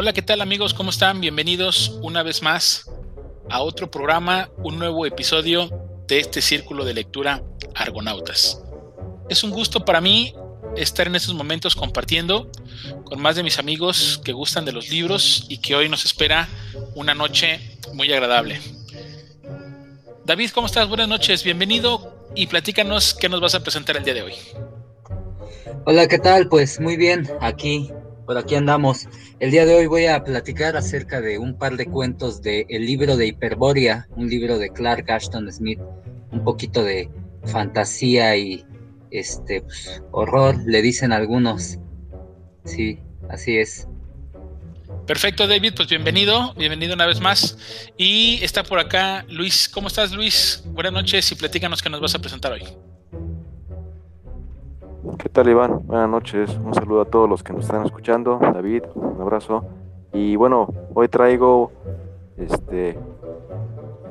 Hola, ¿qué tal amigos? ¿Cómo están? Bienvenidos una vez más a otro programa, un nuevo episodio de este círculo de lectura Argonautas. Es un gusto para mí estar en estos momentos compartiendo con más de mis amigos que gustan de los libros y que hoy nos espera una noche muy agradable. David, ¿cómo estás? Buenas noches, bienvenido y platícanos qué nos vas a presentar el día de hoy. Hola, ¿qué tal? Pues muy bien, aquí, por aquí andamos. El día de hoy voy a platicar acerca de un par de cuentos de El libro de Hiperborea, un libro de Clark Ashton Smith, un poquito de fantasía y este pues, horror, le dicen algunos. Sí, así es. Perfecto, David, pues bienvenido, bienvenido una vez más. Y está por acá Luis. ¿Cómo estás, Luis? Buenas noches y platícanos qué nos vas a presentar hoy. ¿Qué tal, Iván? Buenas noches. Un saludo a todos los que nos están escuchando. David, un abrazo. Y bueno, hoy traigo este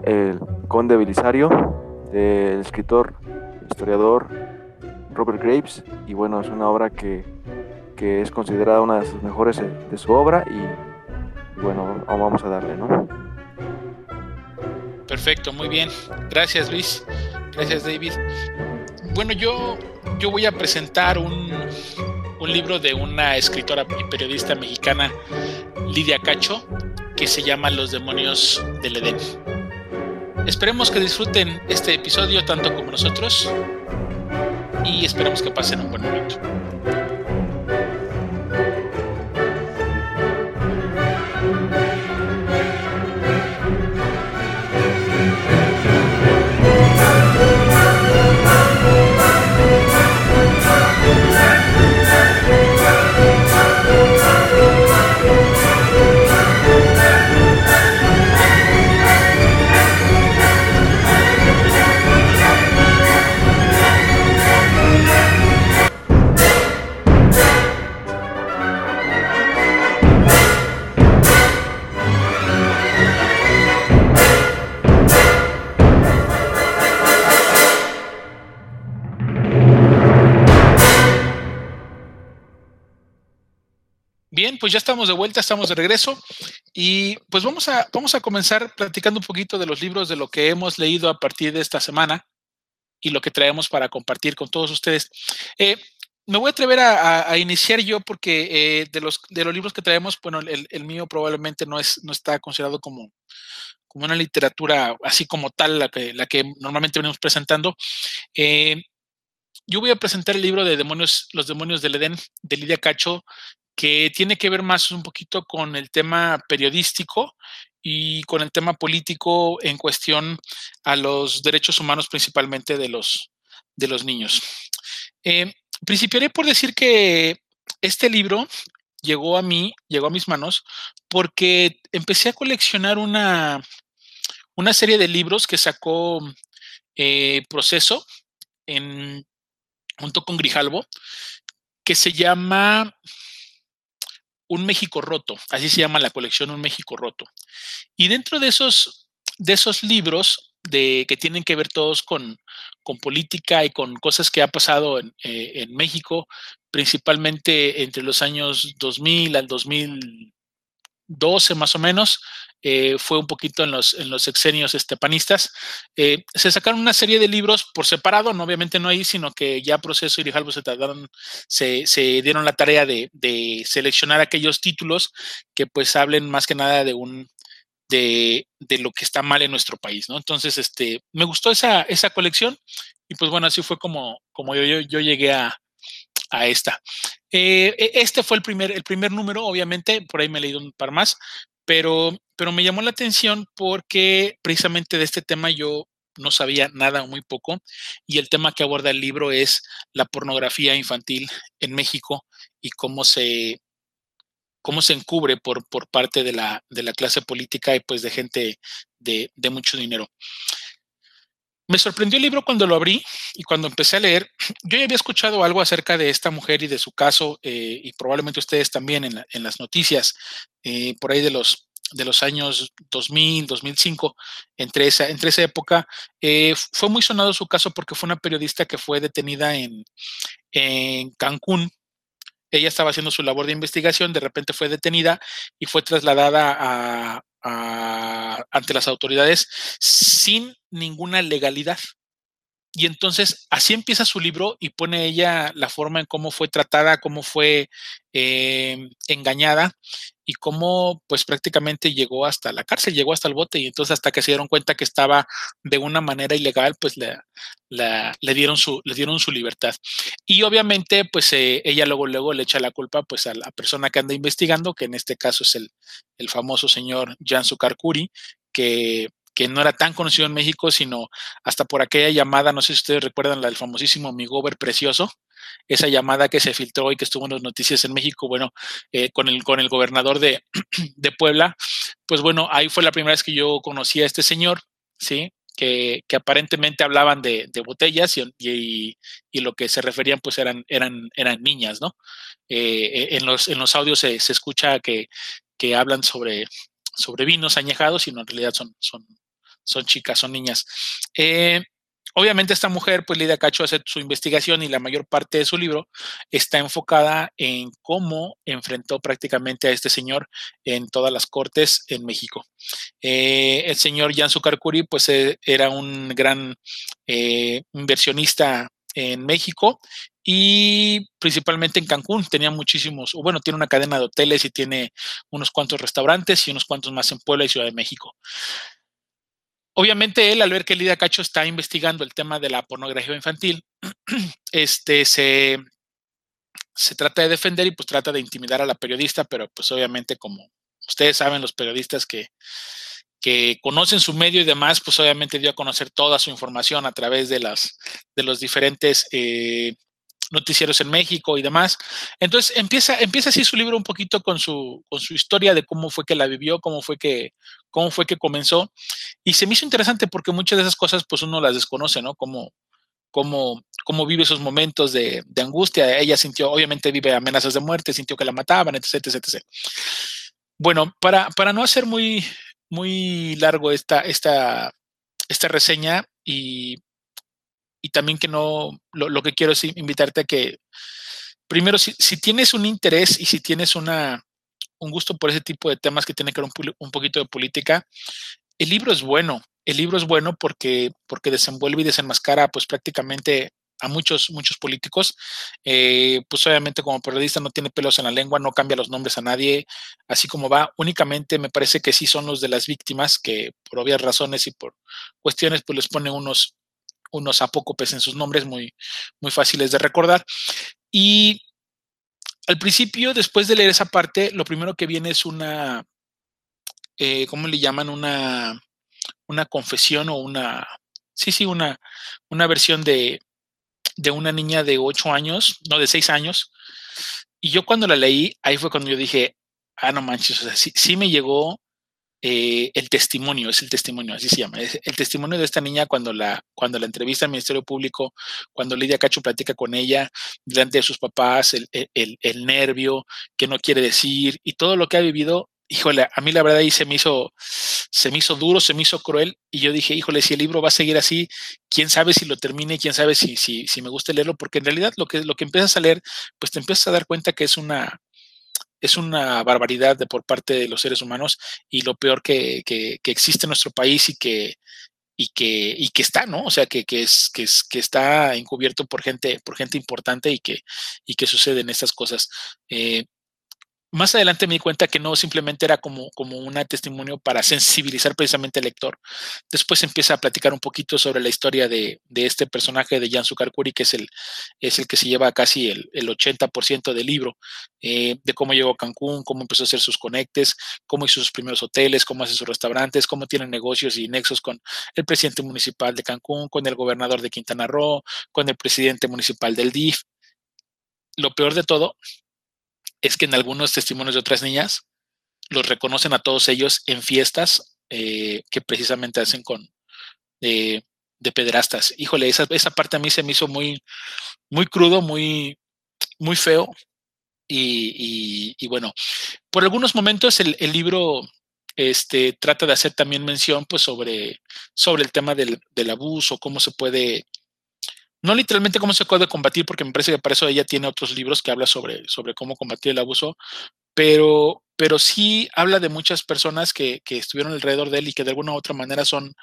El Conde Belisario, del escritor, historiador Robert Graves. Y bueno, es una obra que, que es considerada una de sus mejores de su obra. Y bueno, vamos a darle, ¿no? Perfecto, muy bien. Gracias, Luis. Gracias, David. Bueno, yo, yo voy a presentar un, un libro de una escritora y periodista mexicana, Lidia Cacho, que se llama Los demonios del Edén. Esperemos que disfruten este episodio tanto como nosotros y esperemos que pasen un buen momento. Vuelta, estamos de regreso y pues vamos a, vamos a comenzar platicando un poquito de los libros, de lo que hemos leído a partir de esta semana y lo que traemos para compartir con todos ustedes. Eh, me voy a atrever a, iniciar yo porque eh, de, los, de los libros que traemos, bueno, el, mío probablemente no, es, no está considerado como, como una literatura así como tal, la que, la que normalmente venimos presentando. Eh, yo voy a presentar el libro de demonios, Los demonios del Edén, de Lidia Cacho, que tiene que ver más un poquito con el tema periodístico y con el tema político en cuestión a los derechos humanos, principalmente de los, de los niños. Eh, principiaré por decir que este libro llegó a mí, llegó a mis manos, porque empecé a coleccionar una, una serie de libros que sacó eh, Proceso junto con Grijalvo, que se llama un México roto, así se llama la colección Un México roto. Y dentro de esos, de esos libros de, que tienen que ver todos con, con política y con cosas que ha pasado en, eh, en, México, principalmente entre los años 2000 al 2012 más o menos, eh, fue un poquito en los, en los sexenios estepanistas. Eh, se sacaron una serie de libros por separado, no, obviamente no ahí, sino que ya Proceso y Grijalvo se tardaron, se, se dieron la tarea de, de, seleccionar aquellos títulos que pues hablen más que nada de un de, de, lo que está mal en nuestro país, ¿no? Entonces, este, me gustó esa, esa colección y pues bueno, así fue como, como yo, yo, yo llegué a, a esta. Eh, e, este fue el primer, el primer número, obviamente, por ahí me he leído un par más, pero, pero me llamó la atención porque precisamente de este tema yo no sabía nada o muy poco y el tema que aborda el libro es la pornografía infantil en México y cómo se cómo se encubre por, por parte de la, de la clase política y pues de gente de, de mucho dinero. Me sorprendió el libro cuando lo abrí y cuando empecé a leer. Yo ya había escuchado algo acerca de esta mujer y de su caso, eh, y probablemente ustedes también en, en las noticias, eh, por ahí de los, de los años 2000, 2005, entre esa, entre esa época. Eh, fue muy sonado su caso porque fue una periodista que fue detenida en, en Cancún ella estaba haciendo su labor de investigación, de repente fue detenida y fue trasladada ante las autoridades sin ninguna legalidad. Y entonces así empieza su libro y pone ella la forma en cómo fue tratada, cómo fue em, engañada y cómo pues prácticamente llegó hasta la cárcel, llegó hasta el bote y entonces hasta que se dieron cuenta que estaba de una manera ilegal, pues le, le, dieron, su, le dieron su libertad. Y obviamente pues eh, ella luego, luego le echa la culpa pues a la persona que anda investigando, que en este caso es el, el famoso señor Jan Sukarkuri, que que no era tan conocido en México, sino hasta por aquella llamada, no sé si ustedes recuerdan la del famosísimo Amigover Precioso, esa llamada que se filtró y que estuvo en las noticias en México, bueno, eh, con, el, con el gobernador de, de, Puebla, pues bueno, ahí fue la primera vez que yo conocí a este señor, ¿sí? Que, que aparentemente hablaban de, de botellas y, y, y, lo que se referían pues eran, eran, eran niñas, ¿no? Eh, en, los, en los audios se, se escucha que, que hablan sobre, sobre vinos añejados y no, en realidad son, son, son chicas, son niñas. Eh, obviamente esta mujer, pues Lidia Cacho hace su investigación y la mayor parte de su libro está enfocada en cómo enfrentó prácticamente a este señor en todas las cortes en México. Eh, el señor Jan Sucarcuri, pues eh, era un gran inversionista en México y principalmente en Cancún. Tenía muchísimos, bueno, tiene una cadena de hoteles y tiene unos cuantos restaurantes y unos cuantos más en Puebla y Ciudad de México. Obviamente él, al ver que Lidia Cacho está investigando el tema de la pornografía infantil, este, se, se trata de defender y pues trata de intimidar a la periodista, pero pues obviamente como ustedes saben, los periodistas que, que conocen su medio y demás, pues obviamente dio a conocer toda su información a través de, las, de los diferentes eh, noticieros en México y demás. Entonces empieza, empieza así su libro un poquito con su, con su historia de cómo fue que la vivió, cómo fue que, cómo fue que comenzó. Y se me hizo interesante porque muchas de esas cosas pues uno las desconoce, ¿no? Cómo, cómo, cómo vive esos momentos de, angustia. Ella sintió, obviamente vive amenazas de muerte, sintió que la mataban, etc, etc, etc. Bueno, para, para no hacer muy, muy largo esta, esta, esta reseña y y también que no, lo, que quiero es invitarte a que, primero, si, tienes un interés y si tienes una, un gusto por ese tipo de temas que tienen que ver un, poquito de política, el libro es bueno. El libro es bueno porque, porque desenvuelve y desenmascara pues prácticamente a muchos, muchos políticos. Eh, pues obviamente como periodista no tiene pelos en la lengua, no cambia los nombres a nadie, así como va. Únicamente me parece que sí son los de las víctimas que por obvias razones y por cuestiones pues les pone unos, unos apócopes en sus nombres muy, muy fáciles de recordar. Y al principio, después de leer esa parte, lo primero que viene es una, eh, ¿cómo le llaman? Una, una confesión o una, sí, sí, una, una versión de, de una niña de ocho años, no, de seis años. Y yo cuando la leí, ahí fue cuando yo dije, ah, no manches, o sea, sí, sí me llegó eh, el testimonio, es el testimonio, así se llama, el testimonio de esta niña cuando la, cuando la entrevista al Ministerio Público, cuando Lidia Cacho platica con ella delante de sus papás, el, el, el, nervio, que no quiere decir y todo lo que ha vivido, híjole, a mí la verdad ahí se me hizo, se me hizo duro, se me hizo cruel y yo dije, híjole, si el libro va a seguir así, quién sabe si lo termine, quién sabe si, si, si me gusta leerlo, porque en realidad lo que, lo que empiezas a leer, pues te empiezas a dar cuenta que es una, es una barbaridad de por parte de los seres humanos y lo peor que, que, existe en nuestro país y que, y que, y que está, ¿no? O sea, que, que, es, que, es, que está encubierto por gente, por gente importante y que, y que suceden estas cosas. Eh, más adelante me di cuenta que no simplemente era como, como un testimonio para sensibilizar precisamente al lector. Después empieza a platicar un poquito sobre la historia de, de este personaje de Jan Sukarkuri, que es el, es el que se lleva casi el, el 80% del libro, eh, de cómo llegó a Cancún, cómo empezó a hacer sus conectes, cómo hizo sus primeros hoteles, cómo hace sus restaurantes, cómo tiene negocios y nexos con el presidente municipal de Cancún, con el gobernador de Quintana Roo, con el presidente municipal del DIF. Lo peor de todo es que en algunos testimonios de otras niñas los reconocen a todos ellos en fiestas eh, que precisamente hacen con de pederastas. Híjole, esa, esa parte a mí se me hizo muy, muy crudo, muy, muy feo. Y, y, bueno, por algunos momentos el, el, libro este, trata de hacer también mención pues, sobre, sobre el tema del, del abuso, cómo se puede no literalmente cómo se puede combatir, porque me parece que para eso ella tiene otros libros que habla sobre, sobre cómo combatir el abuso, pero, pero sí habla de muchas personas que, que, estuvieron alrededor de él y que de alguna u otra manera son,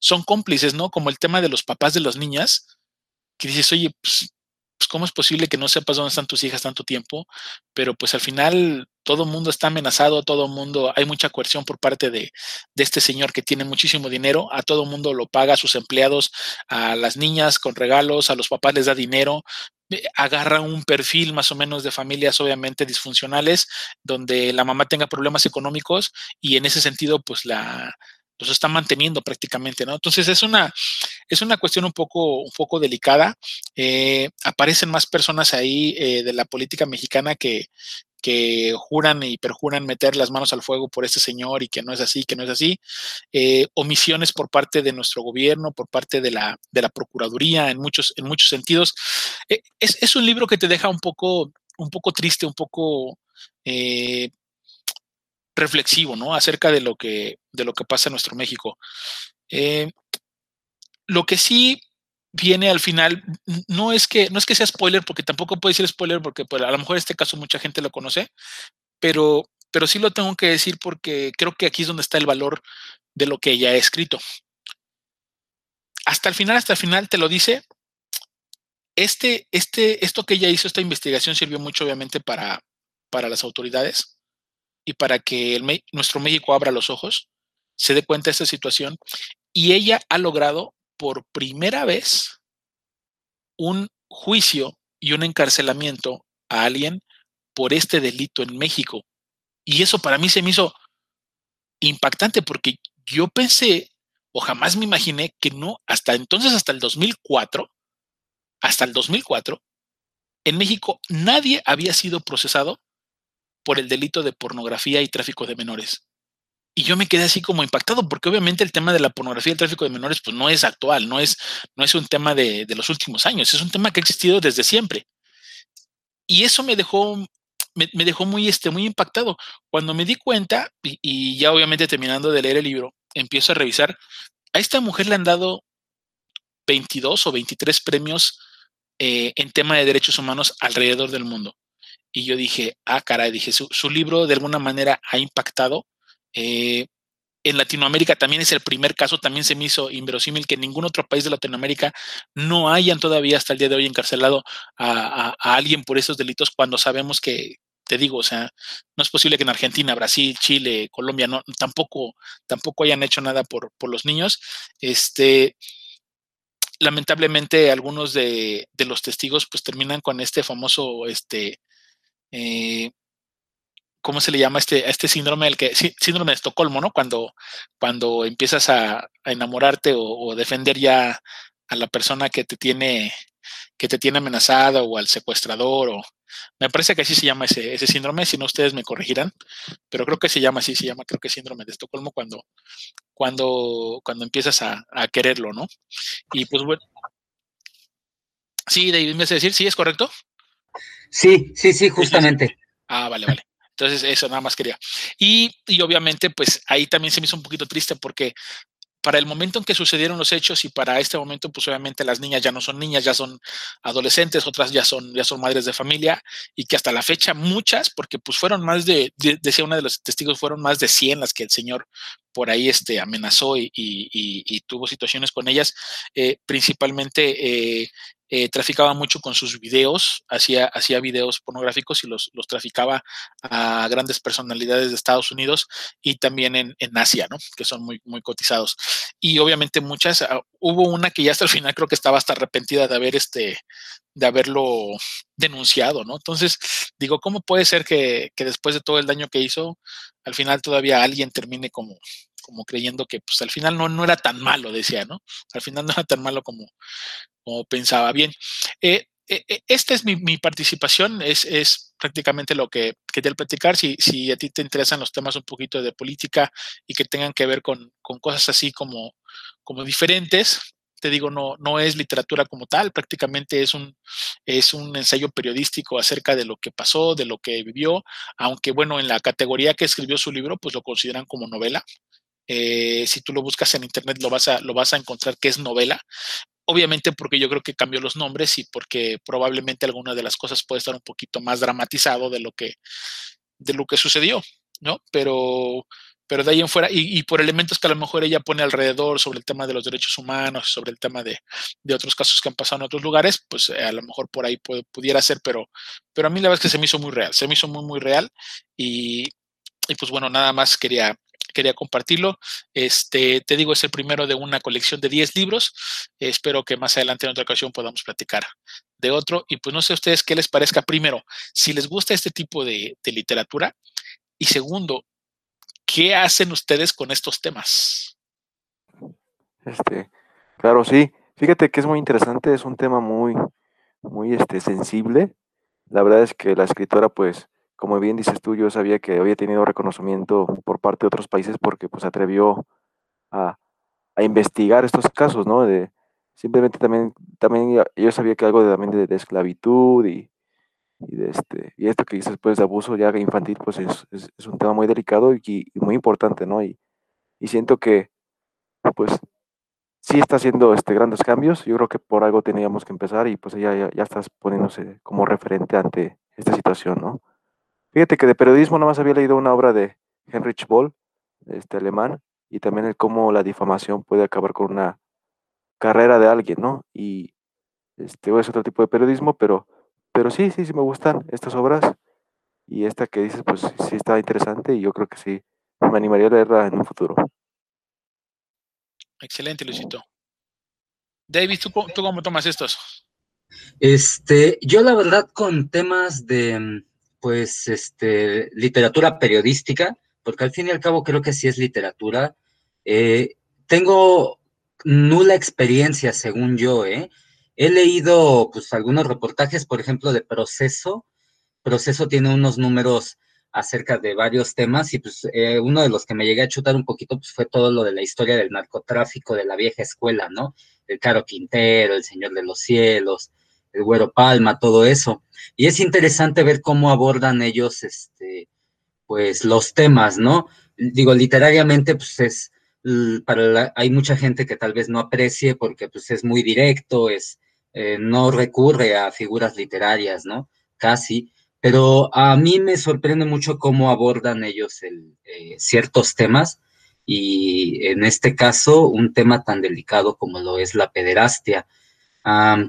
son cómplices, ¿no? Como el tema de los papás de las niñas, que dices, oye, pues, pues, ¿cómo es posible que no sepas dónde están tus hijas tanto tiempo? Pero pues al final todo el mundo está amenazado, todo el mundo, hay mucha coerción por parte de, de este señor que tiene muchísimo dinero, a todo el mundo lo paga, a sus empleados, a las niñas con regalos, a los papás les da dinero, eh, agarra un perfil más o menos de familias obviamente disfuncionales, donde la mamá tenga problemas económicos y en ese sentido pues la, los está manteniendo prácticamente, ¿no? Entonces es una, es una cuestión un poco, un poco delicada. Eh, aparecen más personas ahí eh, de la política mexicana que, que juran y perjuran meter las manos al fuego por este señor y que no es así, que no es así. Eh, omisiones por parte de nuestro gobierno, por parte de la, de la Procuraduría, en muchos, en muchos sentidos. es, es, un libro que te deja un poco, un poco triste, un poco reflexivo, ¿no? Acerca de lo que, de lo que pasa en nuestro México. Lo que sí viene al final, no es que, no es que sea spoiler, porque tampoco puede ser spoiler, porque pues, a lo mejor este caso mucha gente lo conoce, pero, pero sí lo tengo que decir porque creo que aquí es donde está el valor de lo que ella ha escrito. Hasta el final, hasta el final te lo dice. Este, este, esto que ella hizo, esta investigación sirvió mucho obviamente para, para las autoridades y para que nuestro México abra los ojos, se dé cuenta de esta situación. Y ella ha logrado por primera vez un juicio y un encarcelamiento a alguien por este delito en México. Y eso para mí se me hizo impactante porque yo pensé o jamás me imaginé que no, hasta entonces, hasta el 2004, hasta el 2004, en México nadie había sido procesado por el delito de pornografía y tráfico de menores. Y yo me quedé así como impactado, porque obviamente el tema de la pornografía y el tráfico de menores, pues no es actual, no es, no es un tema de, de los últimos años, es un tema que ha existido desde siempre. Y eso me dejó, me, me dejó muy, este, muy impactado. Cuando me di cuenta, y, y, ya obviamente terminando de leer el libro, empiezo a revisar, a esta mujer le han dado 22 o 23 premios eh, en tema de derechos humanos alrededor del mundo. Y yo dije, ah, caray, dije, su, su libro de alguna manera ha impactado. Eh, en Latinoamérica también es el primer caso, también se me hizo inverosímil que en ningún otro país de Latinoamérica no hayan todavía hasta el día de hoy encarcelado a, alguien por esos delitos cuando sabemos que, te digo, o sea, no es posible que en Argentina, Brasil, Chile, Colombia, no, tampoco, tampoco hayan hecho nada por, los niños. Este, lamentablemente, algunos de, de, los testigos pues terminan con este famoso, este, eh, ¿cómo se le llama este, este síndrome? El que, síndrome de Estocolmo, ¿no? Cuando, cuando empiezas a, a enamorarte o, o, defender ya a la persona que te tiene que te tiene amenazada o al secuestrador o me parece que así se llama ese, ese síndrome, si no ustedes me corregirán, pero creo que se llama así, se llama creo que síndrome de Estocolmo cuando, cuando, cuando empiezas a, a quererlo, ¿no? Y pues bueno, sí, David, ¿me hace decir? ¿Sí es correcto? Sí, sí, sí, justamente. Ah, vale, vale. Entonces, eso nada más quería. Y, y obviamente, pues ahí también se me hizo un poquito triste porque para el momento en que sucedieron los hechos y para este momento, pues obviamente las niñas ya no son niñas, ya son adolescentes, otras ya son, ya son madres de familia y que hasta la fecha muchas, porque pues fueron más de, de decía una de los testigos, fueron más de 100 las que el señor por ahí este, amenazó y, y, y tuvo situaciones con ellas, eh, principalmente eh, eh, traficaba mucho con sus videos, hacía, hacía videos pornográficos y los, los traficaba a grandes personalidades de Estados Unidos y también en, en Asia, ¿no? Que son muy, muy cotizados. Y obviamente muchas, uh, hubo una que ya hasta el final creo que estaba hasta arrepentida de haber este, de haberlo denunciado, ¿no? Entonces, digo, ¿cómo puede ser que, que después de todo el daño que hizo, al final todavía alguien termine como, como creyendo que pues al final no, no era tan malo, decía, ¿no? Al final no era tan malo como, como pensaba. Bien, eh, eh, esta es mi, mi participación, es, es, prácticamente lo que quería platicar. Si, si, a ti te interesan los temas un poquito de política y que tengan que ver con, con cosas así como, como diferentes, te digo, no, no es literatura como tal, prácticamente es un, es un ensayo periodístico acerca de lo que pasó, de lo que vivió, aunque bueno, en la categoría que escribió su libro, pues lo consideran como novela. Eh, si tú lo buscas en internet lo vas, a, lo vas a encontrar que es novela, obviamente porque yo creo que cambió los nombres y porque probablemente alguna de las cosas puede estar un poquito más dramatizado de lo que, de lo que sucedió, ¿no? Pero, pero de ahí en fuera, y, por elementos que a lo mejor ella pone alrededor sobre el tema de los derechos humanos, sobre el tema de, otros casos que han pasado en otros lugares, pues eh, a lo mejor por ahí pudiera ser, pero, pero a mí la verdad es que se me hizo muy real, se me hizo muy, muy real y, y pues bueno, nada más quería, quería compartirlo. Este, te digo, es el primero de una colección de 10 libros. espero que más adelante en otra ocasión podamos platicar de otro. Y pues no sé a ustedes qué les parezca primero, si les gusta este tipo de, de literatura. Y segundo, ¿Qué hacen ustedes con estos temas? Este, claro, sí. Fíjate que es muy interesante, es un tema muy, muy este, sensible. La verdad es que la escritora, pues, como bien dices tú, yo sabía que había tenido reconocimiento por parte de otros países porque pues atrevió a, a investigar estos casos, ¿no? De, simplemente también, también yo sabía que algo de, también de esclavitud y, y, este, y esto que dices pues de abuso ya infantil pues es, es, un tema muy delicado y, muy importante, ¿no? Y, y, siento que pues sí está haciendo este, grandes cambios, yo creo que por algo teníamos que empezar y pues ya, ya, ya estás poniéndose como referente ante esta situación, ¿no? Fíjate que de periodismo nada más había leído una obra de Heinrich Boll, este alemán, y también el cómo la difamación puede acabar con una carrera de alguien, ¿no? Y este es otro tipo de periodismo, pero pero sí, sí, sí me gustan estas obras. Y esta que dices, pues sí está interesante y yo creo que sí, me animaría a leerla en un futuro. Excelente, Luisito. David, ¿tú, ¿tú, cómo tomas estos? Este, yo la verdad con temas de, pues, este, literatura periodística, porque al fin y al cabo creo que sí es literatura, eh, tengo nula experiencia, según yo, ¿eh? He leído pues algunos reportajes, por ejemplo, de Proceso. Proceso tiene unos números acerca de varios temas y pues eh, uno de los que me llegué a chutar un poquito pues fue todo lo de la historia del narcotráfico de la vieja escuela, ¿no? El Caro Quintero, el Señor de los Cielos, el Güero Palma, todo eso. Y es interesante ver cómo abordan ellos, este, pues los temas, ¿no? Digo, literariamente pues es, para hay mucha gente que tal vez no aprecie porque pues es muy directo, es eh, no recurre a figuras literarias, ¿no? Casi, pero a mí me sorprende mucho cómo abordan ellos eh, ciertos temas y en este caso un tema tan delicado como lo es la pederastia.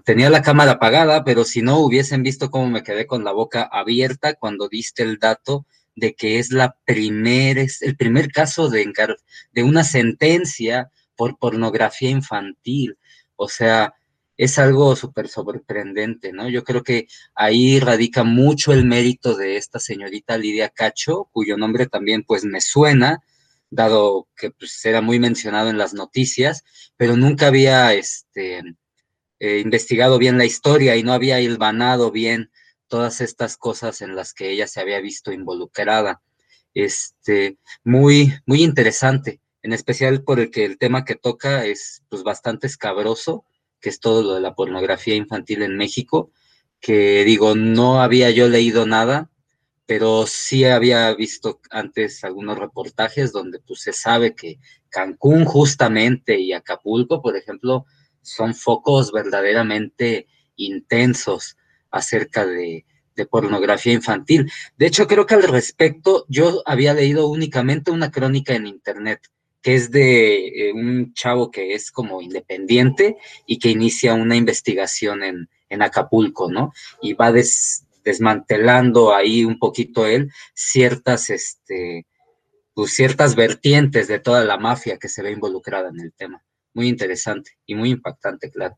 tenía la cámara apagada, pero si no hubiesen visto cómo me quedé con la boca abierta cuando diste el dato de que es la primer, el primer caso de, de una sentencia por pornografía infantil. O sea, es algo súper sorprendente, ¿no? Yo creo que ahí radica mucho el mérito de esta señorita Lidia Cacho, cuyo nombre también pues me suena, dado que pues, era muy mencionado en las noticias, pero nunca había este, eh, investigado bien la historia y no había hilvanado bien todas estas cosas en las que ella se había visto involucrada. Este, muy, muy interesante, en especial por el que el tema que toca es pues bastante escabroso que es todo lo de la pornografía infantil en México, que digo, no había yo leído nada, pero sí había visto antes algunos reportajes donde pues se sabe que Cancún justamente y Acapulco, por ejemplo, son focos verdaderamente intensos acerca de, de pornografía infantil. De hecho, creo que al respecto yo había leído únicamente una crónica en internet que es de eh, un chavo que es como independiente y que inicia una investigación en, Acapulco, ¿no? Y va desmantelando ahí un poquito él ciertas, este, pues ciertas vertientes de toda la mafia que se ve involucrada en el tema. Muy interesante y muy impactante, claro.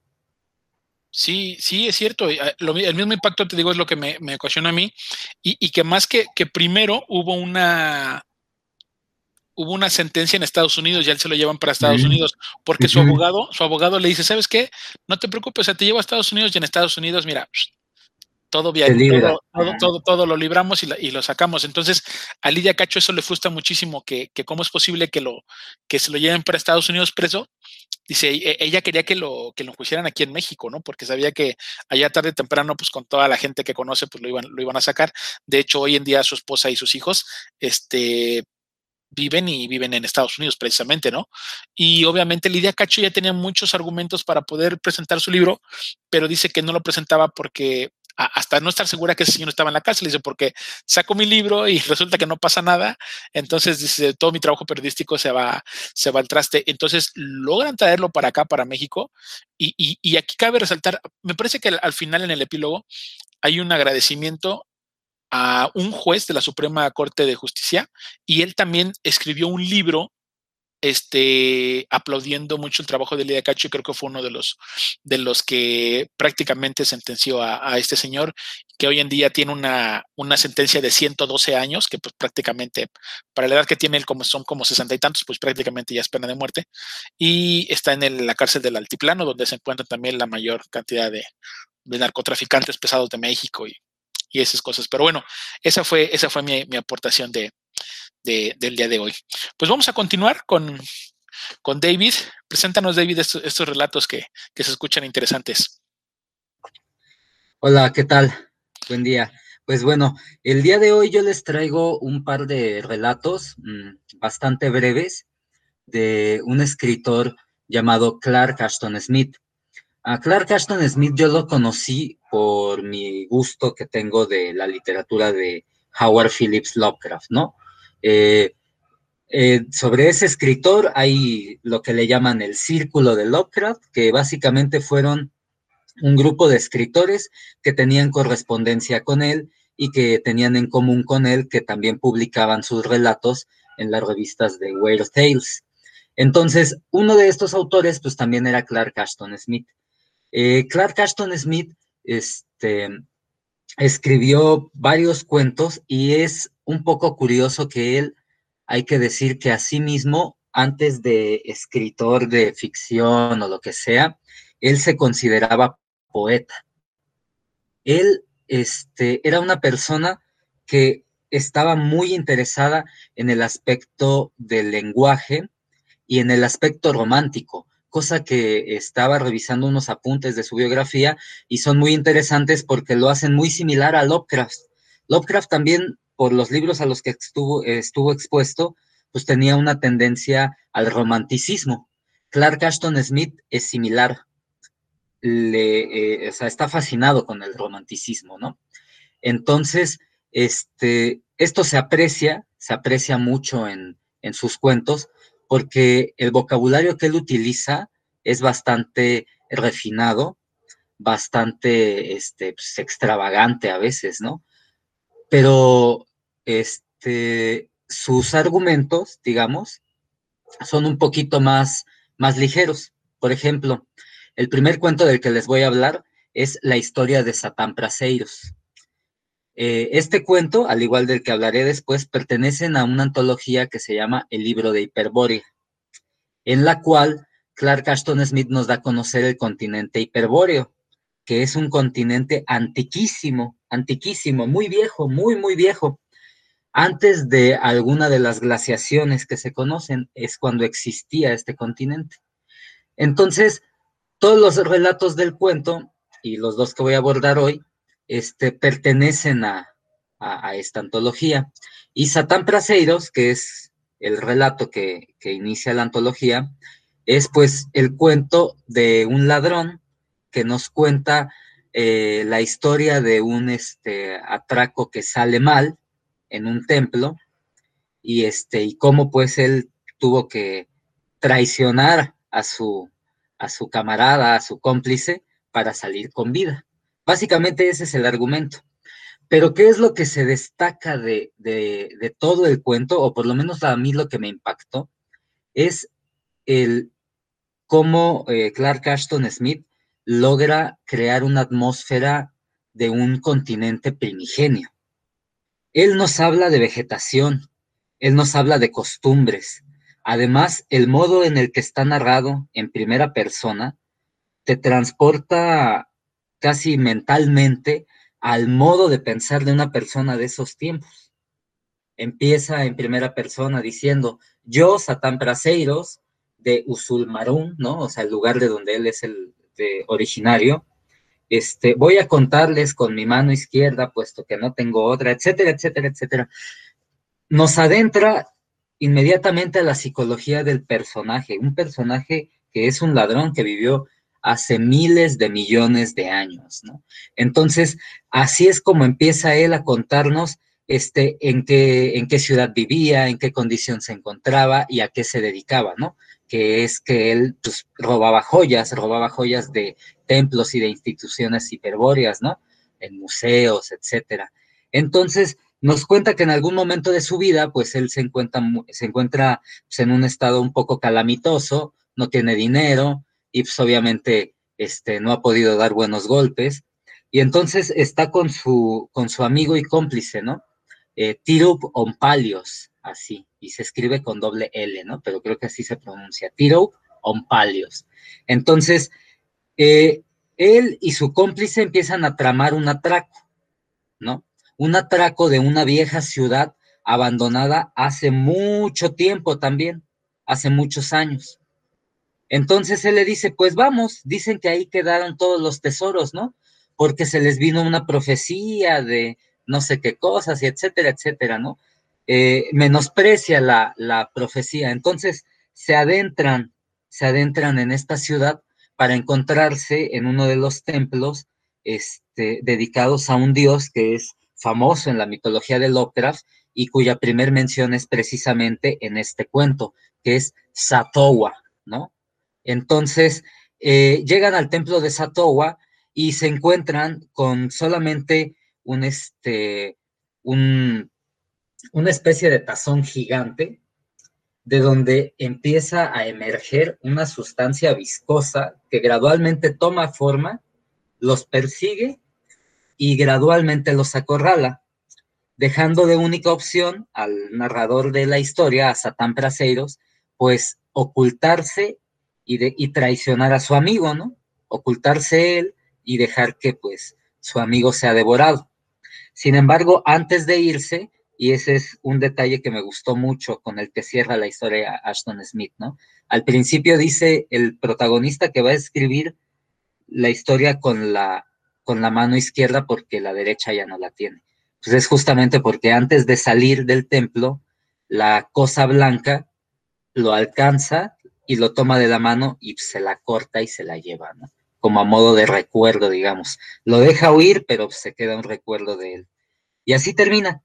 Sí, sí, es cierto. Eh, el mismo impacto, te digo, es lo que me, me ocasiona a mí. Y, y que más que, que primero hubo una, hubo una sentencia en Estados Unidos, ya él se lo llevan para Estados Unidos, porque su abogado, su abogado le dice, ¿sabes qué? No te preocupes, te llevo a Estados Unidos y en Estados Unidos, mira, todo bien, todo, todo, todo, lo libramos y, lo sacamos. Entonces, a Lidia Cacho eso le frustra muchísimo, que, que, cómo es posible que, lo, que se lo lleven para Estados Unidos preso. Dice, e, ella quería que lo, que lo pusieran aquí en México, ¿no? Porque sabía que allá tarde o temprano, pues con toda la gente que conoce, pues lo iban, lo iban a sacar. De hecho, hoy en día su esposa y sus hijos, este, viven y viven en Estados Unidos precisamente, ¿no? Y obviamente Lidia Cacho ya tenía muchos argumentos para poder presentar su libro, pero dice que no lo presentaba porque hasta no estar segura que ese señor estaba en la cárcel, dice, porque saco mi libro y resulta que no pasa nada, entonces dice, todo mi trabajo periodístico se va, se va al traste. Entonces logran traerlo para acá, para México, y, y, aquí cabe resaltar, me parece que al final en el epílogo hay un agradecimiento a un juez de la Suprema Corte de Justicia y él también escribió un libro este, aplaudiendo mucho el trabajo de Lidia Cacho y creo que fue uno de los, de los que prácticamente sentenció a, este señor, que hoy en día tiene una, una, sentencia de 112 años, que pues prácticamente, para la edad que tiene él, como son como sesenta y tantos, pues prácticamente ya es pena de muerte, y está en la cárcel del Altiplano, donde se encuentra también la mayor cantidad de, de narcotraficantes pesados de México y, y, esas cosas. Pero bueno, esa fue, esa fue mi, mi aportación de, del día de hoy. Pues vamos a continuar con, con David. Preséntanos, David, estos, relatos que, se escuchan interesantes. Hola, ¿qué tal? Buen día. Pues bueno, el día de hoy yo les traigo un par de relatos mm, bastante breves de un escritor llamado Clark Ashton Smith. A Clark Ashton Smith yo lo conocí por mi gusto que tengo de la literatura de Howard Phillips Lovecraft, ¿no? Eh, eh, sobre ese escritor hay lo que le llaman el Círculo de Lovecraft, que básicamente fueron un grupo de escritores que tenían correspondencia con él y que tenían en común con él que también publicaban sus relatos en las revistas de Weird Tales. Entonces, uno de estos autores, pues también era Clark Ashton Smith. Eh, Clark Ashton Smith este, escribió varios cuentos y es un poco curioso que él, hay que decir que a sí mismo, antes de escritor de ficción o lo que sea, él se consideraba poeta. Él este, era una persona que estaba muy interesada en el aspecto del lenguaje y en el aspecto romántico, cosa que estaba revisando unos apuntes de su biografía y son muy interesantes porque lo hacen muy similar a Lovecraft. Lovecraft también por los libros a los que estuvo, estuvo expuesto, pues tenía una tendencia al romanticismo. Clark Ashton Smith es similar, le, eh, o sea, está fascinado con el romanticismo, ¿no? Entonces, este, esto se aprecia, se aprecia mucho en, en sus cuentos, porque el vocabulario que él utiliza es bastante refinado, bastante este, pues, extravagante a veces, ¿no? Pero este, sus argumentos, digamos, son un poquito más, más ligeros. Por ejemplo, el primer cuento del que les voy a hablar es la historia de Satán Praseiros. Eh, este cuento, al igual del que hablaré después, pertenecen a una antología que se llama El libro de Hiperbórea, en la cual Clark Ashton Smith nos da a conocer el continente hiperbóreo, que es un continente antiquísimo, antiquísimo, muy viejo, muy, muy viejo, antes de alguna de las glaciaciones que se conocen, es cuando existía este continente. Entonces, todos los relatos del cuento, y los dos que voy a abordar hoy, este, pertenecen a, esta antología. Y Satán Praseiros, que es el relato que, inicia la antología, es pues el cuento de un ladrón que nos cuenta eh, la historia de un este, atraco que sale mal en un templo y este y cómo pues él tuvo que traicionar a su a su camarada, a su cómplice para salir con vida. Básicamente ese es el argumento. Pero ¿qué es lo que se destaca de, de, todo el cuento, o por lo menos a mí lo que me impactó, es el cómo eh, Clark Ashton Smith logra crear una atmósfera de un continente primigenio. Él nos habla de vegetación, Él nos habla de costumbres. Además, el modo en el que está narrado en primera persona te transporta casi mentalmente al modo de pensar de una persona de esos tiempos. Empieza en primera persona diciendo, yo, Satán Praseiros, de Usulmarún, ¿no? O sea, el lugar de donde él es el originario, este, voy a contarles con mi mano izquierda, puesto que no tengo otra, etcétera, etcétera, etcétera. Nos adentra inmediatamente a la psicología del personaje, un personaje que es un ladrón que vivió hace miles de millones de años, ¿no? Entonces, así es como empieza él a contarnos este, en, qué, en qué ciudad vivía, en qué condición se encontraba y a qué se dedicaba, ¿no? Que es que él pues, robaba joyas, robaba joyas de templos y de instituciones hiperbóreas, ¿no? En museos, etcétera. Entonces, nos cuenta que en algún momento de su vida, pues él se encuentra, se encuentra pues, en un estado un poco calamitoso, no tiene dinero y pues obviamente este, no ha podido dar buenos golpes. Y entonces está con su, con su amigo y cómplice, ¿no? Eh, Tirup Ompalios, así, y se escribe con doble L, ¿no? Pero creo que así se pronuncia, Tirup Ompalios. Entonces, eh, él y su cómplice empiezan a tramar un atraco, ¿no? Un atraco de una vieja ciudad abandonada hace mucho tiempo también, hace muchos años. Entonces él le dice, pues vamos, dicen que ahí quedaron todos los tesoros, ¿no? Porque se les vino una profecía de no sé qué cosas, y etcétera, etcétera, ¿no? Eh, menosprecia la, la profecía. Entonces se adentran, se adentran en esta ciudad para encontrarse en uno de los templos este, dedicados a un dios que es famoso en la mitología de Lovecraft y cuya primer mención es precisamente en este cuento, que es Satowa, ¿no? Entonces, eh, llegan al templo de Satowa y se encuentran con solamente un, este, un, una especie de tazón gigante de donde empieza a emerger una sustancia viscosa que gradualmente toma forma, los persigue y gradualmente los acorrala, dejando de única opción al narrador de la historia, a Satán Praseiros, pues ocultarse y, de, y traicionar a su amigo, ¿no? Ocultarse él y dejar que pues su amigo sea devorado. Sin embargo, antes de irse, y ese es un detalle que me gustó mucho con el que cierra la historia Ashton Smith, ¿no? Al principio dice el protagonista que va a escribir la historia con la, con la mano izquierda porque la derecha ya no la tiene. Pues es justamente porque antes de salir del templo, la cosa blanca lo alcanza y lo toma de la mano y se la corta y se la lleva, ¿no? Como a modo de recuerdo, digamos. Lo deja huir, pero se queda un recuerdo de él. Y así termina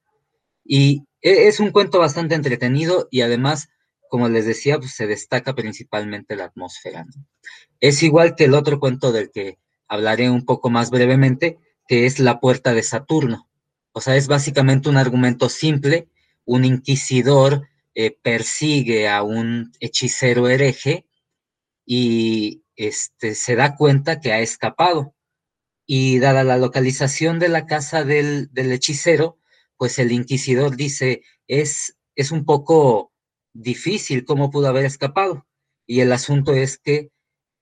y e, es un cuento bastante entretenido y además, como les decía, pues se destaca principalmente la atmósfera. Es igual que el otro cuento del que hablaré un poco más brevemente, que es La Puerta de Saturno. O sea, es básicamente un argumento simple. Un inquisidor eh, persigue a un hechicero hereje y este, se da cuenta que ha escapado. Y dada la localización de la casa del, del hechicero, pues el inquisidor dice, es, es un poco difícil cómo pudo haber escapado. Y el asunto es que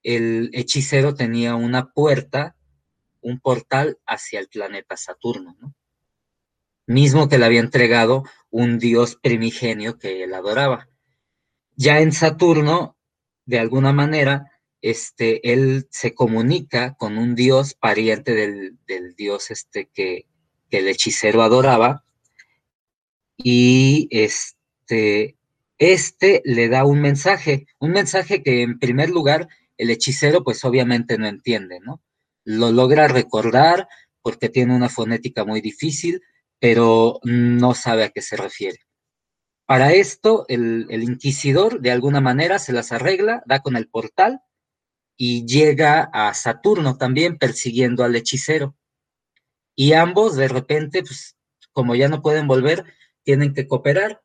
el hechicero tenía una puerta, un portal hacia el planeta Saturno, ¿no? Mismo que le había entregado un dios primigenio que él adoraba. Ya en Saturno, de alguna manera, este, él se comunica con un dios pariente del, del dios este que, que el hechicero adoraba, y este, este le da un mensaje, un mensaje que en primer lugar el hechicero pues obviamente no entiende, ¿no? Lo logra recordar porque tiene una fonética muy difícil, pero no sabe a qué se refiere. Para esto, el, el inquisidor de alguna manera se las arregla, da con el portal y llega a Saturno también persiguiendo al hechicero. Y ambos de repente, pues como ya no pueden volver, tienen que cooperar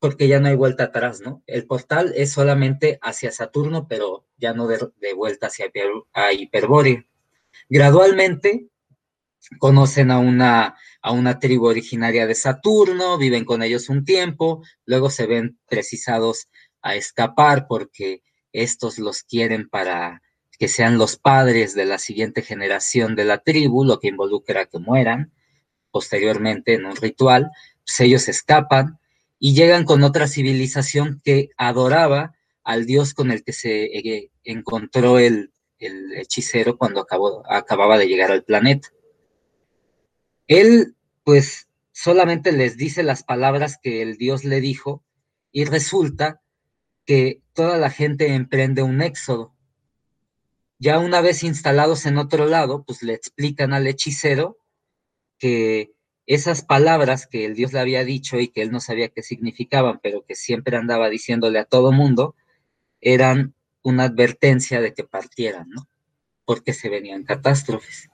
porque ya no hay vuelta atrás, ¿no? El portal es solamente hacia Saturno, pero ya no de, vuelta hacia a Hiperbórea. Gradualmente conocen a una, a una tribu originaria de Saturno, viven con ellos un tiempo, luego se ven precisados a escapar porque estos los quieren para que sean los padres de la siguiente generación de la tribu, lo que involucra que mueran posteriormente en un ritual, pues, ellos escapan y llegan con otra civilización que adoraba al dios con el que se eh, encontró el, hechicero cuando acabó, acababa de llegar al planeta. Él, pues, solamente les dice las palabras que el dios le dijo Y resulta que toda la gente emprende un éxodo. Ya una vez instalados en otro lado, pues le explican al hechicero que esas palabras que el Dios le había dicho y que él no sabía qué significaban, pero que siempre andaba diciéndole a todo mundo, eran una advertencia de que partieran, ¿no? Porque se venían catástrofes.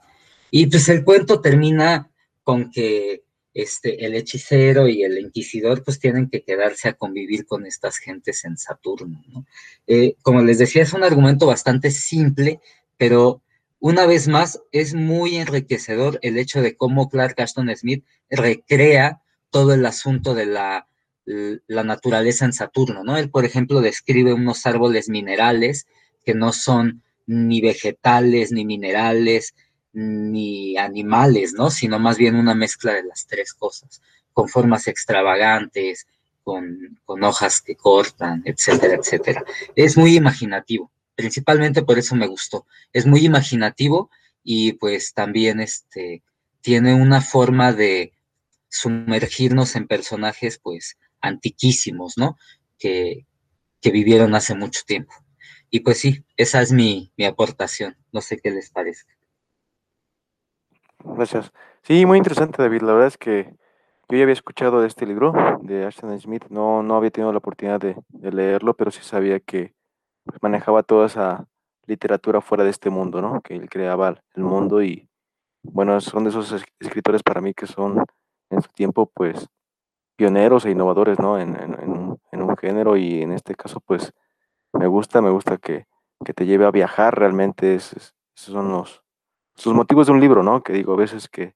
Y pues el cuento termina con que este, el hechicero y el inquisidor pues tienen que quedarse a convivir con estas gentes en Saturno, ¿no? Eh, como les decía, es un argumento bastante simple, pero una vez más es muy enriquecedor el hecho de cómo Clark Ashton Smith recrea todo el asunto de la la naturaleza en Saturno, ¿no? Él, por ejemplo, describe unos árboles minerales que no son ni vegetales, ni minerales, ni animales, ¿no? Sino más bien una mezcla de las tres cosas, con formas extravagantes, con, con hojas que cortan, etcétera, etcétera. Es muy imaginativo, principalmente por eso me gustó. Es muy imaginativo y pues también este, tiene una forma de sumergirnos en personajes, pues, antiquísimos, ¿no? Que, vivieron hace mucho tiempo. Y pues sí, esa es mi, aportación. No sé qué les parece. Gracias. Sí, muy interesante, David. La verdad es que yo ya había escuchado de este libro de Ashton Smith. No, no había tenido la oportunidad de, leerlo, pero sí sabía que pues, manejaba toda esa literatura fuera de este mundo, ¿no? Que él creaba el mundo y, bueno, son de esos escritores para mí que son en su tiempo, pues, pioneros e innovadores, ¿no? En, un, género y en este caso, pues, me gusta, me gusta que, te lleve a viajar realmente, esos son los, sus motivos de un libro, ¿no? Que digo, a veces que,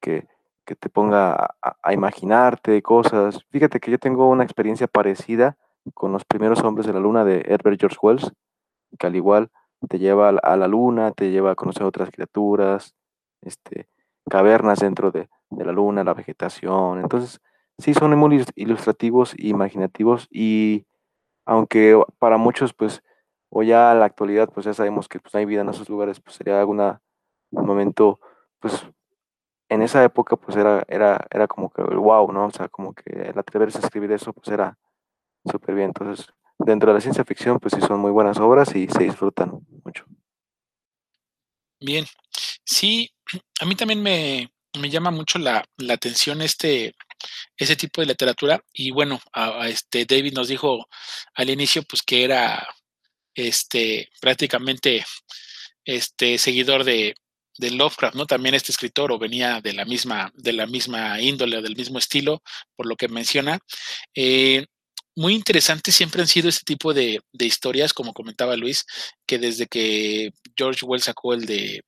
que, te ponga a, imaginarte cosas. Fíjate que yo tengo una experiencia parecida con los primeros hombres de la luna de Herbert George Wells, que al igual te lleva a la luna, te lleva a conocer otras criaturas, este, cavernas dentro de, de la luna, la vegetación. Entonces, sí son muy ilustrativos e imaginativos y aunque para muchos, pues, o ya a la actualidad, pues ya sabemos que pues, no hay vida en esos lugares, pues sería algún momento, pues, en esa época, pues era, era, era como que wow, ¿no? O sea, como que el atreverse a escribir eso, pues era súper bien. Entonces, dentro de la ciencia ficción, pues sí son muy buenas obras y se disfrutan mucho. Bien, sí, a mí también me, me llama mucho la, la atención este, ese tipo de literatura. Y bueno, a, este David nos dijo al inicio, pues que era este prácticamente este seguidor de, Lovecraft, ¿no? También este escritor o venía de la misma, de la misma índole, del mismo estilo, por lo que menciona. Eh, muy interesante siempre han sido este tipo de, de, historias, como comentaba Luis, que desde que George Wells sacó el de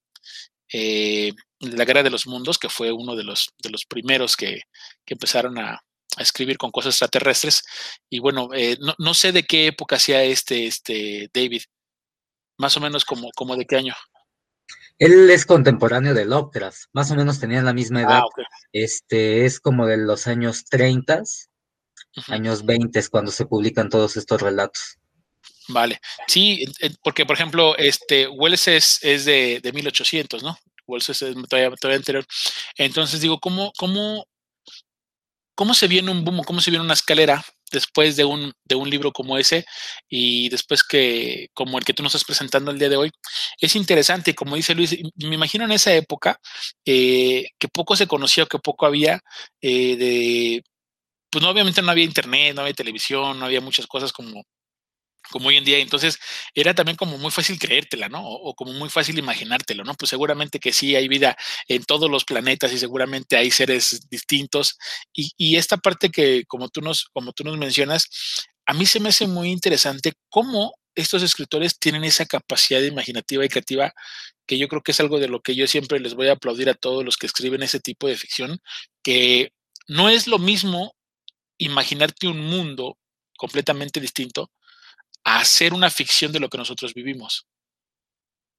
eh, la Guerra de los Mundos, que fue uno de los, de los primeros que, empezaron a, escribir con cosas extraterrestres. Y bueno, eh, no, sé de qué época sea este, este David, más o menos como, como de qué año. Él es contemporáneo de Lovecraft, más o menos tenían la misma edad. Ah, este es como de los años 30, años 20 cuando se publican todos estos relatos. Vale, sí, porque por ejemplo, este Wells es, es de, de 1800, ¿no? Wells es todavía, todavía anterior. Entonces digo, ¿cómo, cómo, cómo se viene un boom, cómo se viene una escalera después de un, de un libro como ese y después que, como el que tú nos estás presentando el día de hoy? Es interesante, como dice Luis, me imagino en esa época eh, que poco se conocía, que poco había eh, de, pues no, obviamente no había internet, no había televisión, no había muchas cosas como como hoy en día. Entonces era también como muy fácil creértela, ¿no? O, como muy fácil imaginártelo, ¿no? Pues seguramente que sí hay vida en todos los planetas y seguramente hay seres distintos. Y, esta parte que, como tú, nos, como tú nos mencionas, a mí se me hace muy interesante cómo estos escritores tienen esa capacidad imaginativa y creativa que yo creo que es algo de lo que yo siempre les voy a aplaudir a todos los que escriben ese tipo de ficción, que no es lo mismo imaginarte un mundo completamente distinto a hacer una ficción de lo que nosotros vivimos.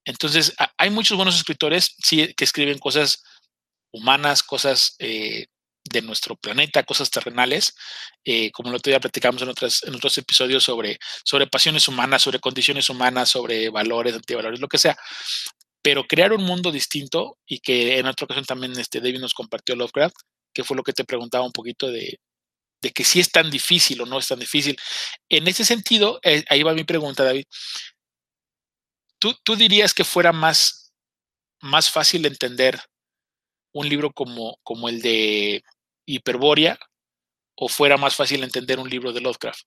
Entonces, hay muchos buenos escritores sí, que escriben cosas humanas, cosas eh, de nuestro planeta, cosas terrenales, eh, como lo otro platicamos en, otras, en otros episodios sobre, sobre pasiones humanas, sobre condiciones humanas, sobre valores, antivalores, lo que sea. Pero crear un mundo distinto y que en otra ocasión también este David nos compartió Lovecraft, que fue lo que te preguntaba un poquito de, de que si es tan difícil o no es tan difícil. En ese sentido, eh, ahí va mi pregunta, David. ¿Tú, ¿Tú, dirías que fuera más, más fácil entender un libro como, como el de Hiperborea o fuera más fácil entender un libro de Lovecraft?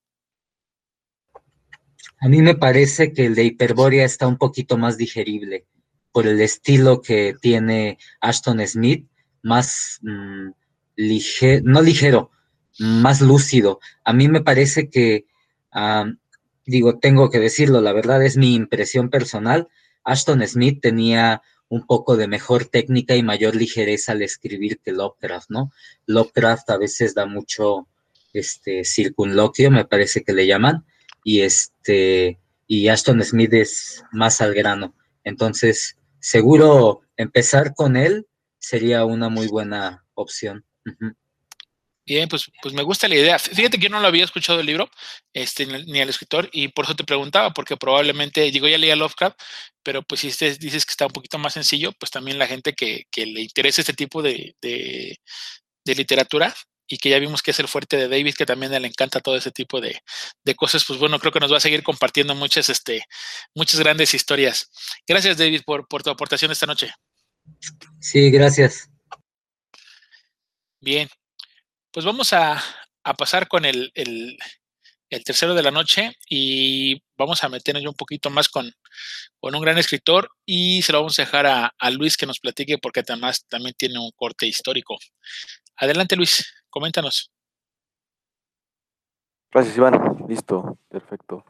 A mí me parece que el de Hiperborea está un poquito más digerible por el estilo que tiene Ashton Smith, más mm, ligero, no ligero, más lúcido. A mí me parece que, digo, tengo que decirlo, la verdad es mi impresión personal. Ashton Smith tenía un poco de mejor técnica y mayor ligereza al escribir que Lovecraft, ¿no? Lovecraft a veces da mucho este circunloquio, me parece que le llaman, y este y Ashton Smith es más al grano. Entonces, seguro empezar con él sería una muy buena opción. Bien, pues, pues me gusta la idea. Fíjate que yo no lo había escuchado el libro, este, ni al escritor, y por eso te preguntaba, porque probablemente, digo, ya leía Lovecraft, pero pues si dices que está un poquito más sencillo, pues también la gente que, le interesa este tipo de, de, literatura y que ya vimos que es el fuerte de David, que también le encanta todo ese tipo de, de, cosas, pues bueno, creo que nos va a seguir compartiendo muchas, este, muchas grandes historias. Gracias, David, por, por tu aportación esta noche. Sí, gracias. Bien, pues vamos a, pasar con el, tercero de la noche y vamos a meternos un poquito más con, un gran escritor y se lo vamos a dejar a, Luis que nos platique porque además también tiene un corte histórico. Adelante Luis, coméntanos. Gracias Iván, listo, perfecto.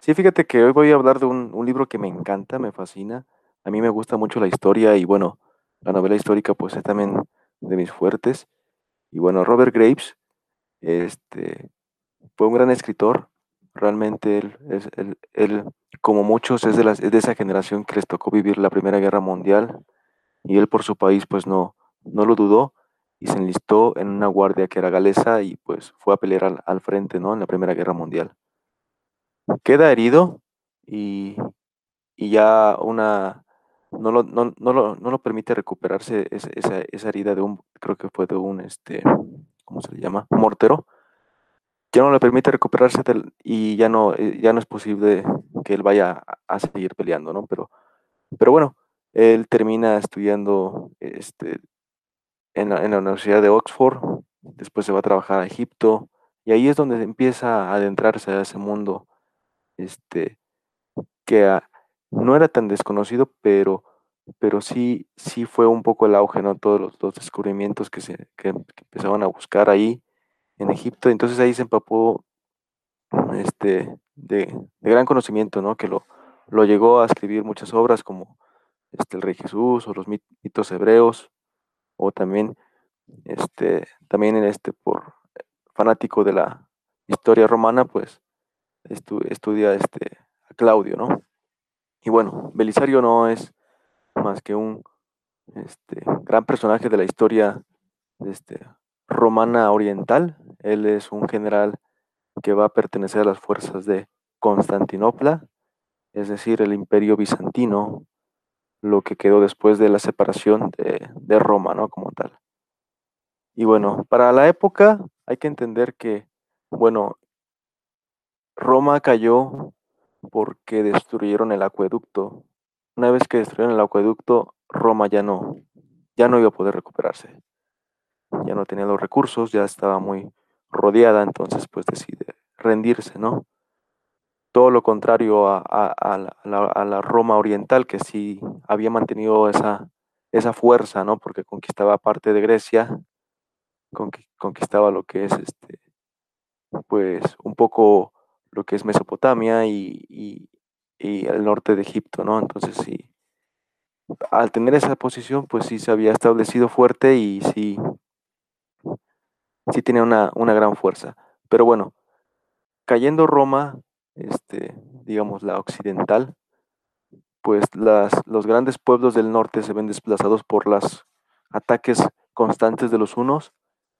Sí, fíjate que hoy voy a hablar de un, un libro que me encanta, me fascina. A mí me gusta mucho la historia y bueno, la novela histórica pues es también de mis fuertes. Y bueno, Robert Graves este, fue un gran escritor. Realmente él, es, él, como muchos, es de, las, de esa generación que les tocó vivir la Primera Guerra Mundial. Y él por su país pues no, no lo dudó y se enlistó en una guardia que era galesa y pues fue a pelear al, al frente, ¿no? En la Primera Guerra Mundial. Queda herido y, y ya una, no lo, no, no, lo, no lo permite recuperarse esa, esa, esa, herida de un, creo que fue de un, este, ¿cómo se le llama? Mortero. Ya no le permite recuperarse y ya no, eh, ya no es posible que él vaya a, seguir peleando, ¿no? Pero, pero bueno, él termina estudiando este, en, la, en la Universidad de Oxford, después se va a trabajar a Egipto, y ahí es donde empieza a adentrarse a ese mundo este, que a, no era tan desconocido, pero, pero sí, sí fue un poco el auge, ¿no? Todos los, descubrimientos que se que, empezaban a buscar ahí en Egipto. Entonces ahí se empapó este, de, gran conocimiento, ¿no? Que lo, lo llegó a escribir muchas obras como este, El Rey Jesús o los mitos hebreos, o también, este, también este, por fanático de la historia romana, pues estudia este, a Claudio, ¿no? Y bueno, Belisario no es más que un este, gran personaje de la historia este, romana oriental. Él es un general que va a pertenecer a las fuerzas de Constantinopla, es decir, el imperio bizantino, lo que quedó después de la separación de, de Roma, ¿no? Como tal. Y bueno, para la época hay que entender que, bueno, Roma cayó porque destruyeron el acueducto. Una vez que destruyeron el acueducto, Roma ya no, ya no iba a poder recuperarse. Ya no tenía los recursos, ya estaba muy rodeada, entonces pues decide rendirse, ¿no? Todo lo contrario a, la, Roma oriental, que sí había mantenido esa, esa fuerza, ¿no? Porque conquistaba parte de Grecia, conquistaba lo que es este, pues un poco lo que es Mesopotamia y, el norte de Egipto, ¿no? Entonces sí, al tener esa posición, pues sí se había establecido fuerte y sí, sí tenía una, gran fuerza. Pero bueno, cayendo Roma, este, digamos la occidental, pues las, los grandes pueblos del norte se ven desplazados por los ataques constantes de los unos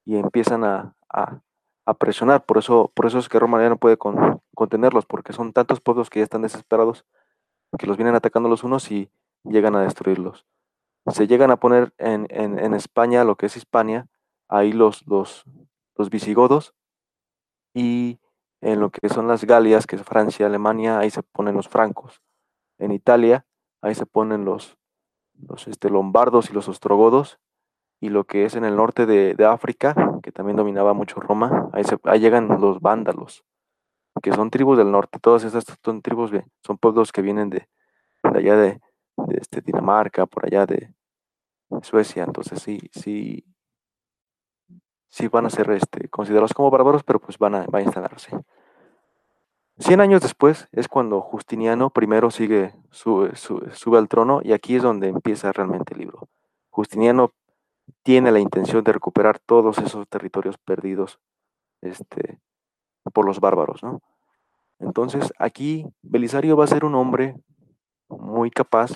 y empiezan a presionar. Por eso, por eso es que Roma ya no puede contenerlos, porque son tantos pueblos que ya están desesperados que los vienen atacando los unos y llegan a destruirlos. Se llegan a poner en, España, lo que es Hispania, ahí los, los, los visigodos, y en lo que son las Galias, que es Francia, Alemania, ahí se ponen los francos. En Italia, ahí se ponen los, los este, lombardos y los ostrogodos, y lo que es en el norte de, África, que también dominaba mucho Roma, ahí, se, ahí llegan los vándalos, que son tribus del norte, todas estas son tribus, son pueblos que vienen de, allá de, este, Dinamarca, por allá de Suecia, entonces sí, sí, sí van a ser este, considerados como bárbaros, pero pues van a, a instalarse. Cien años después es cuando Justiniano primero sigue, sube al trono y aquí es donde empieza realmente el libro. Justiniano tiene la intención de recuperar todos esos territorios perdidos este, por los bárbaros, ¿no? Entonces aquí Belisario va a ser un hombre muy capaz.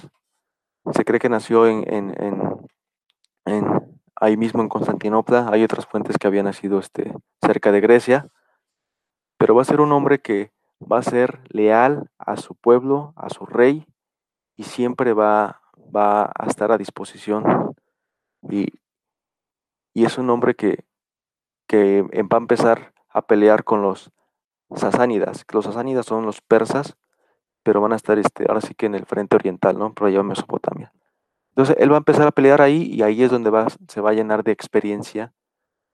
Se cree que nació en, ahí mismo en Constantinopla. Hay otras fuentes que había nacido este, cerca de Grecia. Pero va a ser un hombre que va a ser leal a su pueblo, a su rey, y siempre va, va a estar a disposición. Y, y es un hombre que, que va a empezar a pelear con los sasánidas. Los sasánidas son los persas, pero van a estar este, ahora sí que en el frente oriental, ¿no? Por allá en Mesopotamia. Entonces él va a empezar a pelear ahí y ahí es donde va, se va a llenar de experiencia.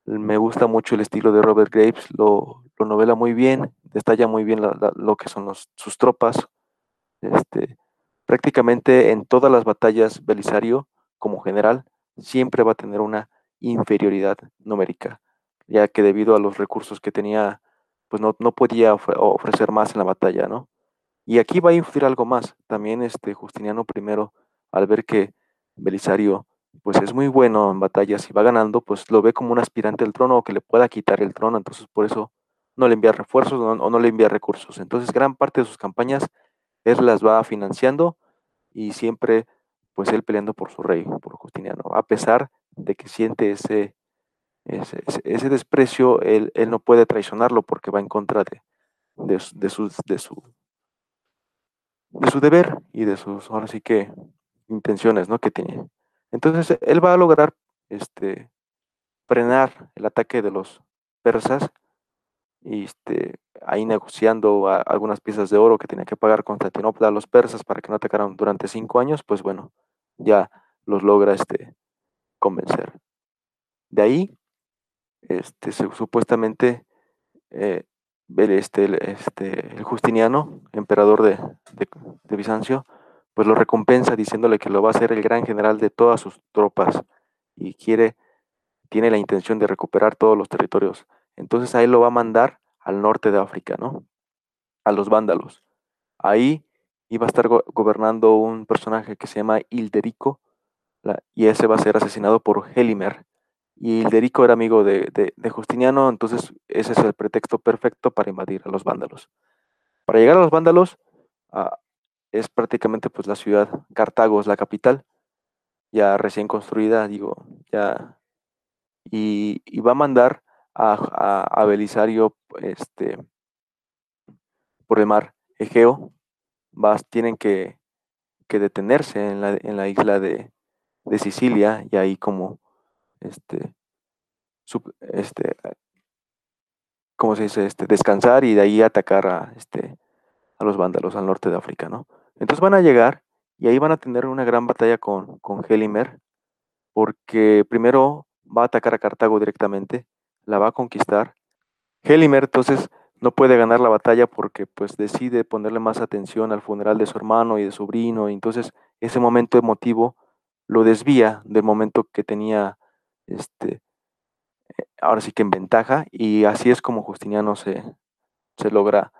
Me gusta mucho el estilo de Robert Graves, lo, lo novela muy bien, detalla muy bien lo que son sus tropas. Este, prácticamente en todas las batallas Belisario, como general, siempre va a tener una inferioridad numérica, ya que debido a los recursos que tenía, pues no, no podía ofrecer más en la batalla, ¿no? Y aquí va a influir algo más. También este Justiniano I, al ver que Belisario pues es muy bueno en batallas y va ganando, pues lo ve como un aspirante al trono o que le pueda quitar el trono, entonces por eso no le envía refuerzos o no le envía recursos. Entonces gran parte de sus campañas él las va financiando y siempre pues él peleando por su rey, por Justiniano, a pesar de que siente ese, ese, desprecio, él, no puede traicionarlo porque va en contra de, de, de, su, de, su, de su deber y de sus, ahora sí que, intenciones, ¿no? Que tiene. Entonces, él va a lograr, este, frenar el ataque de los persas y este, ahí negociando algunas piezas de oro que tenía que pagar Constantinopla a los persas para que no atacaran durante cinco años, pues bueno, ya los logra este, convencer. De ahí, este, supuestamente, eh, este, este, el Justiniano, emperador de, de, Bizancio, pues lo recompensa diciéndole que lo va a ser el gran general de todas sus tropas y quiere, tiene la intención de recuperar todos los territorios. Entonces ahí lo va a mandar al norte de África, ¿no? A los vándalos. Ahí iba a estar gobernando un personaje que se llama Hilderico, y ese va a ser asesinado por Helimer. Y Hilderico era amigo de, Justiniano, entonces ese es el pretexto perfecto para invadir a los vándalos. Para llegar a los vándalos, ah, es prácticamente pues la ciudad, Cartago es la capital, ya recién construida, digo, ya, y, va a mandar a, Belisario este, por el mar Egeo, tienen que, detenerse en la, isla de, Sicilia y ahí como, este, este, ¿cómo se dice? Este, descansar y de ahí atacar a, este, a los vándalos al norte de África, ¿no? Entonces van a llegar y ahí van a tener una gran batalla con, con Helimer, porque primero va a atacar a Cartago directamente, la va a conquistar. Helimer entonces no puede ganar la batalla porque pues decide ponerle más atención al funeral de su hermano y de su sobrino, y entonces ese momento emotivo lo desvía del momento que tenía este ahora sí que en ventaja y así es como Justiniano se, se logra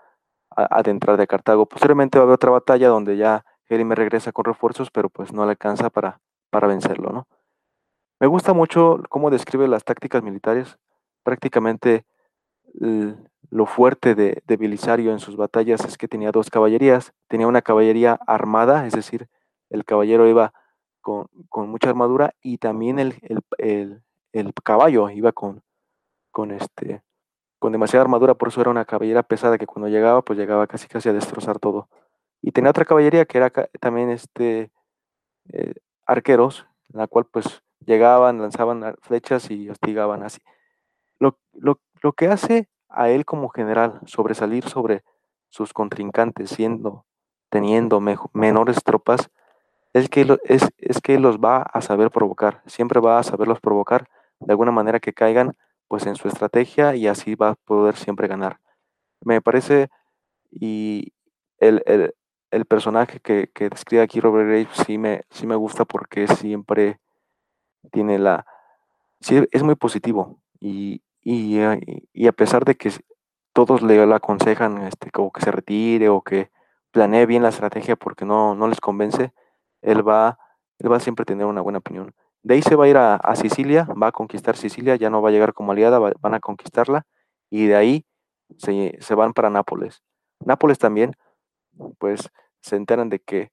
adentrar de Cartago. Posteriormente va a haber otra batalla donde ya me regresa con refuerzos, pero pues no le alcanza para, para vencerlo, ¿no? Me gusta mucho cómo describe las tácticas militares. Prácticamente lo fuerte de, de, Belisario en sus batallas es que tenía dos caballerías. Tenía una caballería armada, es decir, el caballero iba con, mucha armadura y también el, el, caballo iba con, con, este, con demasiada armadura, por eso era una caballera pesada que cuando llegaba, pues llegaba casi casi a destrozar todo. Y tenía otra caballería que era también este, eh, arqueros, la cual pues llegaban, lanzaban flechas y hostigaban así. Lo, lo, lo que hace a él como general sobresalir sobre sus contrincantes, siendo, teniendo menores tropas, es que, es, es que los va a saber provocar, siempre va a saberlos provocar de alguna manera que caigan pues en su estrategia y así va a poder siempre ganar. Me parece, y el, el, personaje que, que, describe aquí Robert Graves sí me, sí me gusta porque siempre tiene la... Sí, es muy positivo y, y, y a pesar de que todos le aconsejan este, como que se retire o que planee bien la estrategia porque no, no les convence, él va, él va a siempre tener una buena opinión. De ahí se va a ir a, Sicilia, va a conquistar Sicilia, ya no va a llegar como aliada, van a conquistarla y de ahí se, van para Nápoles. Nápoles también, pues se enteran de que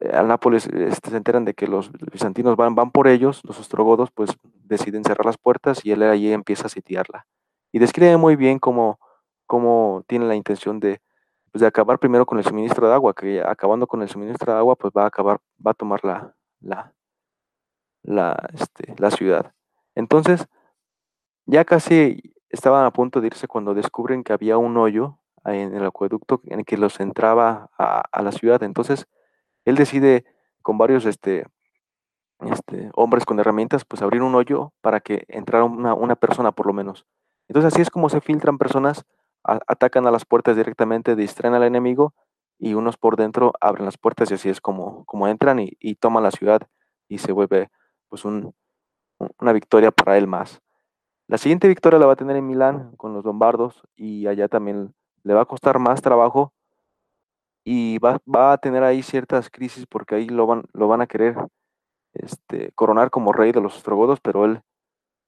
eh, al Nápoles este, se enteran de que los bizantinos van, van por ellos, los ostrogodos pues deciden cerrar las puertas y él allí empieza a sitiarla. Y describe muy bien cómo, cómo tiene la intención de, pues, de acabar primero con el suministro de agua, que acabando con el suministro de agua pues va a acabar, va a tomar la, la, la, este, la ciudad. Entonces, ya casi estaban a punto de irse cuando descubren que había un hoyo en el acueducto en el que los entraba a, la ciudad. Entonces, él decide con varios este, este, hombres con herramientas, pues abrir un hoyo para que entrara una, una persona por lo menos. Entonces así es como se filtran personas, atacan a las puertas directamente, distraen al enemigo y unos por dentro abren las puertas y así es como, como entran y, toman la ciudad y se vuelve pues una victoria para él más. La siguiente victoria la va a tener en Milán con los lombardos y allá también le va a costar más trabajo y va, a tener ahí ciertas crisis porque ahí lo van, lo van a querer este, coronar como rey de los ostrogodos, pero él,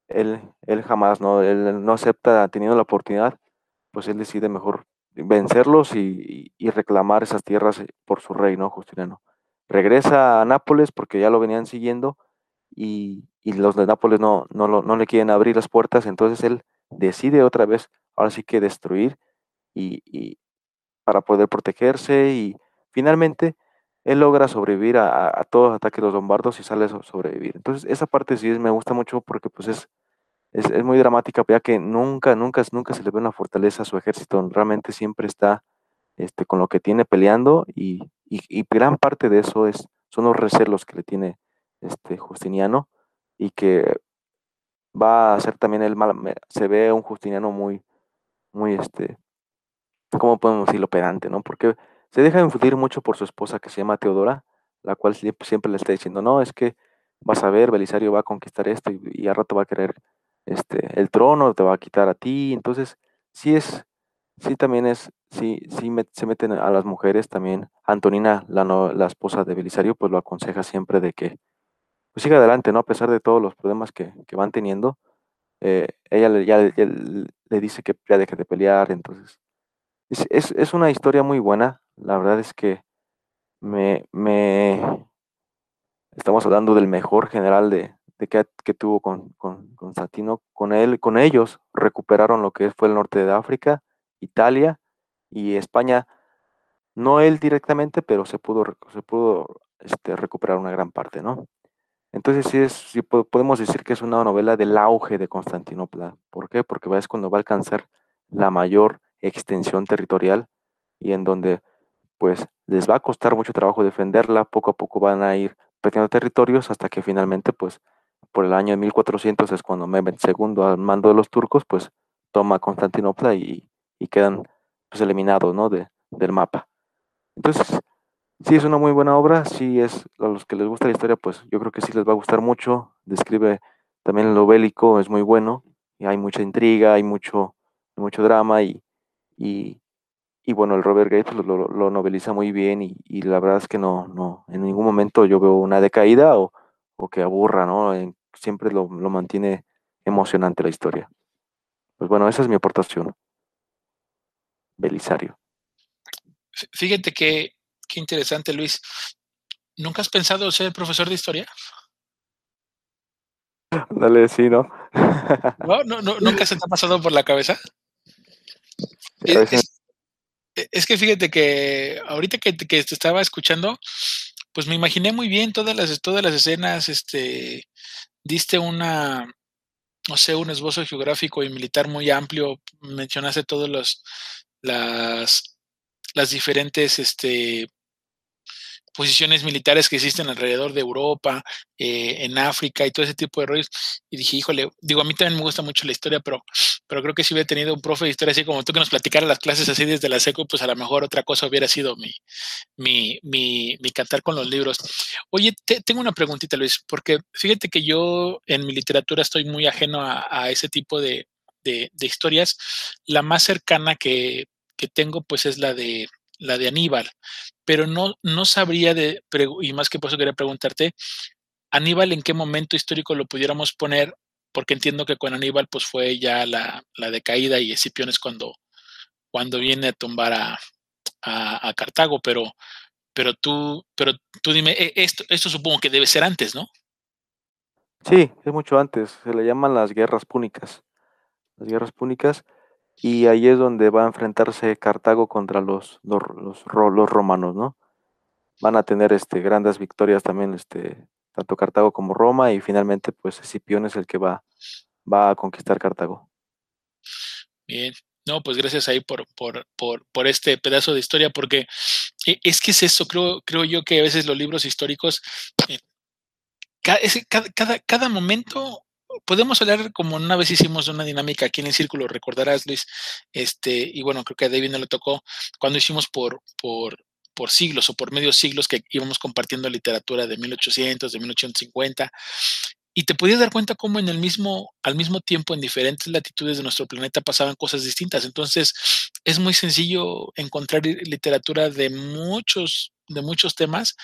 él, él jamás, ¿no? Él no acepta teniendo la oportunidad, pues él decide mejor vencerlos y, y reclamar esas tierras por su rey, ¿no? Justiniano. Regresa a Nápoles porque ya lo venían siguiendo y, los de Nápoles no, no, le quieren abrir las puertas, entonces él decide otra vez, ahora sí que destruir y, para poder protegerse y finalmente él logra sobrevivir a, todos los ataques de los lombardos y sale a sobrevivir. Entonces esa parte sí me gusta mucho porque pues es, es, muy dramática, ya que nunca, nunca, nunca se le ve una fortaleza a su ejército, realmente siempre está este, con lo que tiene peleando y, y gran parte de eso es, son los recelos que le tiene este, Justiniano, y que va a ser también el mal, se ve un Justiniano muy, muy, este, ¿cómo podemos decirlo? Pedante, ¿no? Porque se deja influir mucho por su esposa que se llama Teodora, la cual siempre le está diciendo, no, es que vas a ver, Belisario va a conquistar esto y, y al rato va a querer este, el trono, te va a quitar a ti, entonces sí es, sí también es, sí, sí se meten a las mujeres también. Antonina, la, la esposa de Belisario, pues lo aconseja siempre de que pues sigue adelante, ¿no? A pesar de todos los problemas que, van teniendo, eh, ella le, ya, le dice que ya deje de pelear, entonces es, una historia muy buena, la verdad es que me, me estamos hablando del mejor general de, que, que, tuvo con, con Constantino, con él, con ellos recuperaron lo que fue el norte de África, Italia y España, no él directamente, pero se pudo, se pudo este, recuperar una gran parte, ¿no? Entonces sí, es, sí podemos decir que es una novela del auge de Constantinopla. ¿Por qué? Porque es cuando va a alcanzar la mayor extensión territorial y en donde pues les va a costar mucho trabajo defenderla, poco a poco van a ir perdiendo territorios hasta que finalmente pues por el año de 1400 es cuando Mehmed II al mando de los turcos pues toma Constantinopla y, quedan pues eliminados ¿no? de, del mapa. Entonces Sí, es una muy buena obra, sí es, a los que les gusta la historia, pues yo creo que sí les va a gustar mucho, describe también lo bélico, es muy bueno, y hay mucha intriga, hay mucho, mucho drama, y, y, bueno, el Robert Gates lo, noveliza muy bien, y, la verdad es que no, no, en ningún momento yo veo una decaída o, que aburra, ¿no? siempre lo, lo mantiene emocionante la historia. Pues bueno, esa es mi aportación. Belisario. Fíjate que Qué interesante, Luis. ¿Nunca has pensado ser profesor de historia? Dale, sí, ¿no? no, no, no nunca se te ha pasado por la cabeza. Es, que fíjate que ahorita que, te estaba escuchando, pues me imaginé muy bien todas las, todas las escenas, este, diste una, no sé, un esbozo geográfico y militar muy amplio. Mencionaste todos los, las, las diferentes, este, posiciones militares que existen alrededor de Europa, eh, en África y todo ese tipo de rollos. Y dije, híjole, digo, a mí también me gusta mucho la historia, pero, pero creo que si hubiera tenido un profe de historia así como tú que nos platicara las clases así desde la seco, pues a lo mejor otra cosa hubiera sido mi, mi, mi, mi cantar con los libros. Oye, tengo una preguntita, Luis, porque fíjate que yo en mi literatura estoy muy ajeno a, ese tipo de, de, de, historias. La más cercana que, que tengo, pues es la de la de Aníbal, pero no, no sabría de, y más que por eso quería preguntarte, Aníbal, ¿en qué momento histórico lo pudiéramos poner? Porque entiendo que con Aníbal pues fue ya la, la decaída y Escipión es cuando, cuando viene a tumbar a, a, Cartago, pero, pero, tú, pero tú dime, e, esto, esto supongo que debe ser antes, ¿no? Sí, es mucho antes, se le llaman las guerras púnicas. Las guerras púnicas y ahí es donde va a enfrentarse Cartago contra los, los, los, romanos, ¿no? Van a tener este, grandes victorias también, este, tanto Cartago como Roma, y finalmente, pues Escipión es el que va, va a conquistar Cartago. Bien, no, pues gracias ahí por, por, por, por, este pedazo de historia, porque e, es que es eso, creo, creo yo que a veces los libros históricos, eh, cada, cada, cada momento podemos hablar como una vez hicimos una dinámica aquí en el círculo, recordarás Luis, este, y bueno, creo que a David no le tocó cuando hicimos por, por, por siglos o por medios siglos que íbamos compartiendo literatura de 1800, de 1850, y te podías dar cuenta cómo en el mismo, al mismo tiempo, en diferentes latitudes de nuestro planeta pasaban cosas distintas. Entonces, es muy sencillo encontrar literatura de muchos, de muchos temas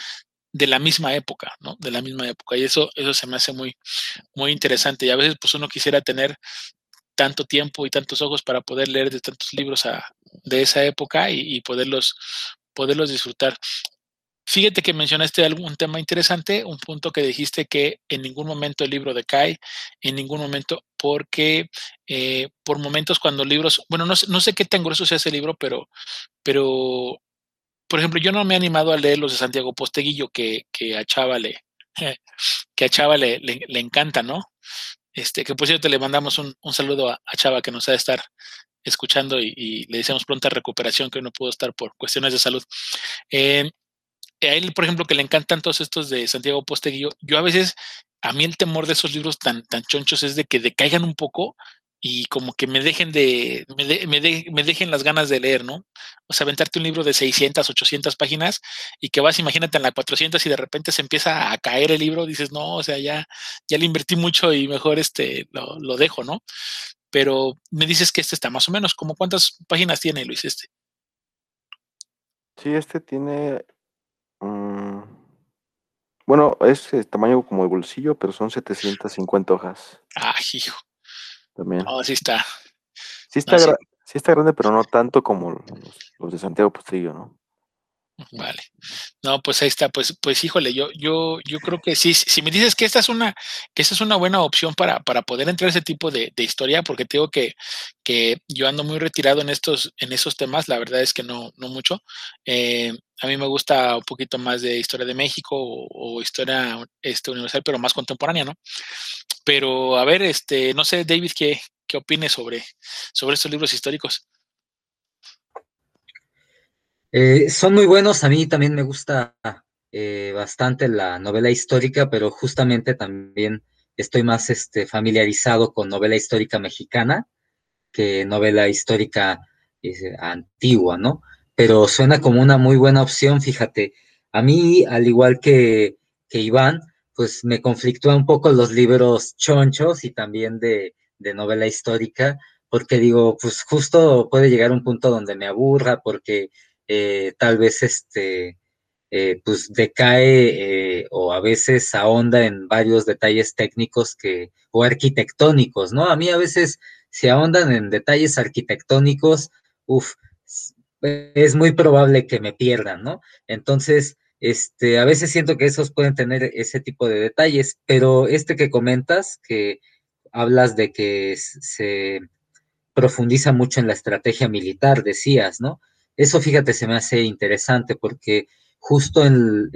de la misma época, ¿no? De la misma época. Y eso, eso se me hace muy, muy interesante. Y a veces, pues uno quisiera tener tanto tiempo y tantos ojos para poder leer de tantos libros de esa época y, poderlos, poderlos disfrutar. Fíjate que mencionaste algún tema interesante, un punto que dijiste que en ningún momento el libro decae, en ningún momento, porque eh, por momentos cuando libros, bueno, no, no sé qué tan grueso sea ese libro, pero, pero por ejemplo, yo no me he animado a leer los de Santiago Posteguillo, que, que a Chava le, que a Chava le, encanta, ¿no? Este, que por cierto le mandamos un, un saludo a, Chava que nos ha de estar escuchando y, le deseamos pronta recuperación, que no pudo estar por cuestiones de salud. Eh, a él, por ejemplo, que le encantan todos estos de Santiago Posteguillo, yo a veces, a mí el temor de esos libros tan, tan chonchos es de que decaigan un poco y como que me dejen de, me, me, dejen las ganas de leer, ¿no? O sea, aventarte un libro de 600, 800 páginas y que vas, imagínate, en la 400 y de repente se empieza a caer el libro, dices, no, o sea, ya, ya le invertí mucho y mejor este, lo, lo dejo, ¿no? Pero me dices que este está más o menos, ¿como cuántas páginas tiene, Luis, este? Sí, este tiene, mm, bueno, es el tamaño como de bolsillo, pero son 750 hojas. Ah, hijo. También. Oh, sí está. Sí está, sí. está grande, pero no tanto como los, de Santiago Postillo, ¿no? Vale. No, pues ahí está. Pues, pues híjole, yo, yo, yo creo que sí. Si me dices que esta es una, que esta es una buena opción para, para poder entrar a ese tipo de, historia, porque te digo que, que yo ando muy retirado en estos, en esos temas, la verdad es que no, no mucho. Eh, a mí me gusta un poquito más de historia de México o, historia este, universal, pero más contemporánea, ¿no? Pero a ver, este, no sé, David, ¿qué, qué opines sobre, sobre estos libros históricos? Eh, son muy buenos, a mí también me gusta eh, bastante la novela histórica, pero justamente también estoy más este, familiarizado con novela histórica mexicana que novela histórica eh, antigua, ¿no? Pero suena como una muy buena opción, fíjate. A mí, al igual que, que Iván, pues me conflictúa un poco los libros chonchos y también de, novela histórica, porque digo, pues justo puede llegar un punto donde me aburra, porque eh, tal vez este, eh, pues decae eh, o a veces ahonda en varios detalles técnicos que, o arquitectónicos, ¿no? A mí a veces si ahondan en detalles arquitectónicos, uff, es muy probable que me pierdan, ¿no? Entonces, este, a veces siento que esos pueden tener ese tipo de detalles, pero este que comentas, que hablas de que se profundiza mucho en la estrategia militar, decías, ¿no? Eso, fíjate, se me hace interesante porque justo en,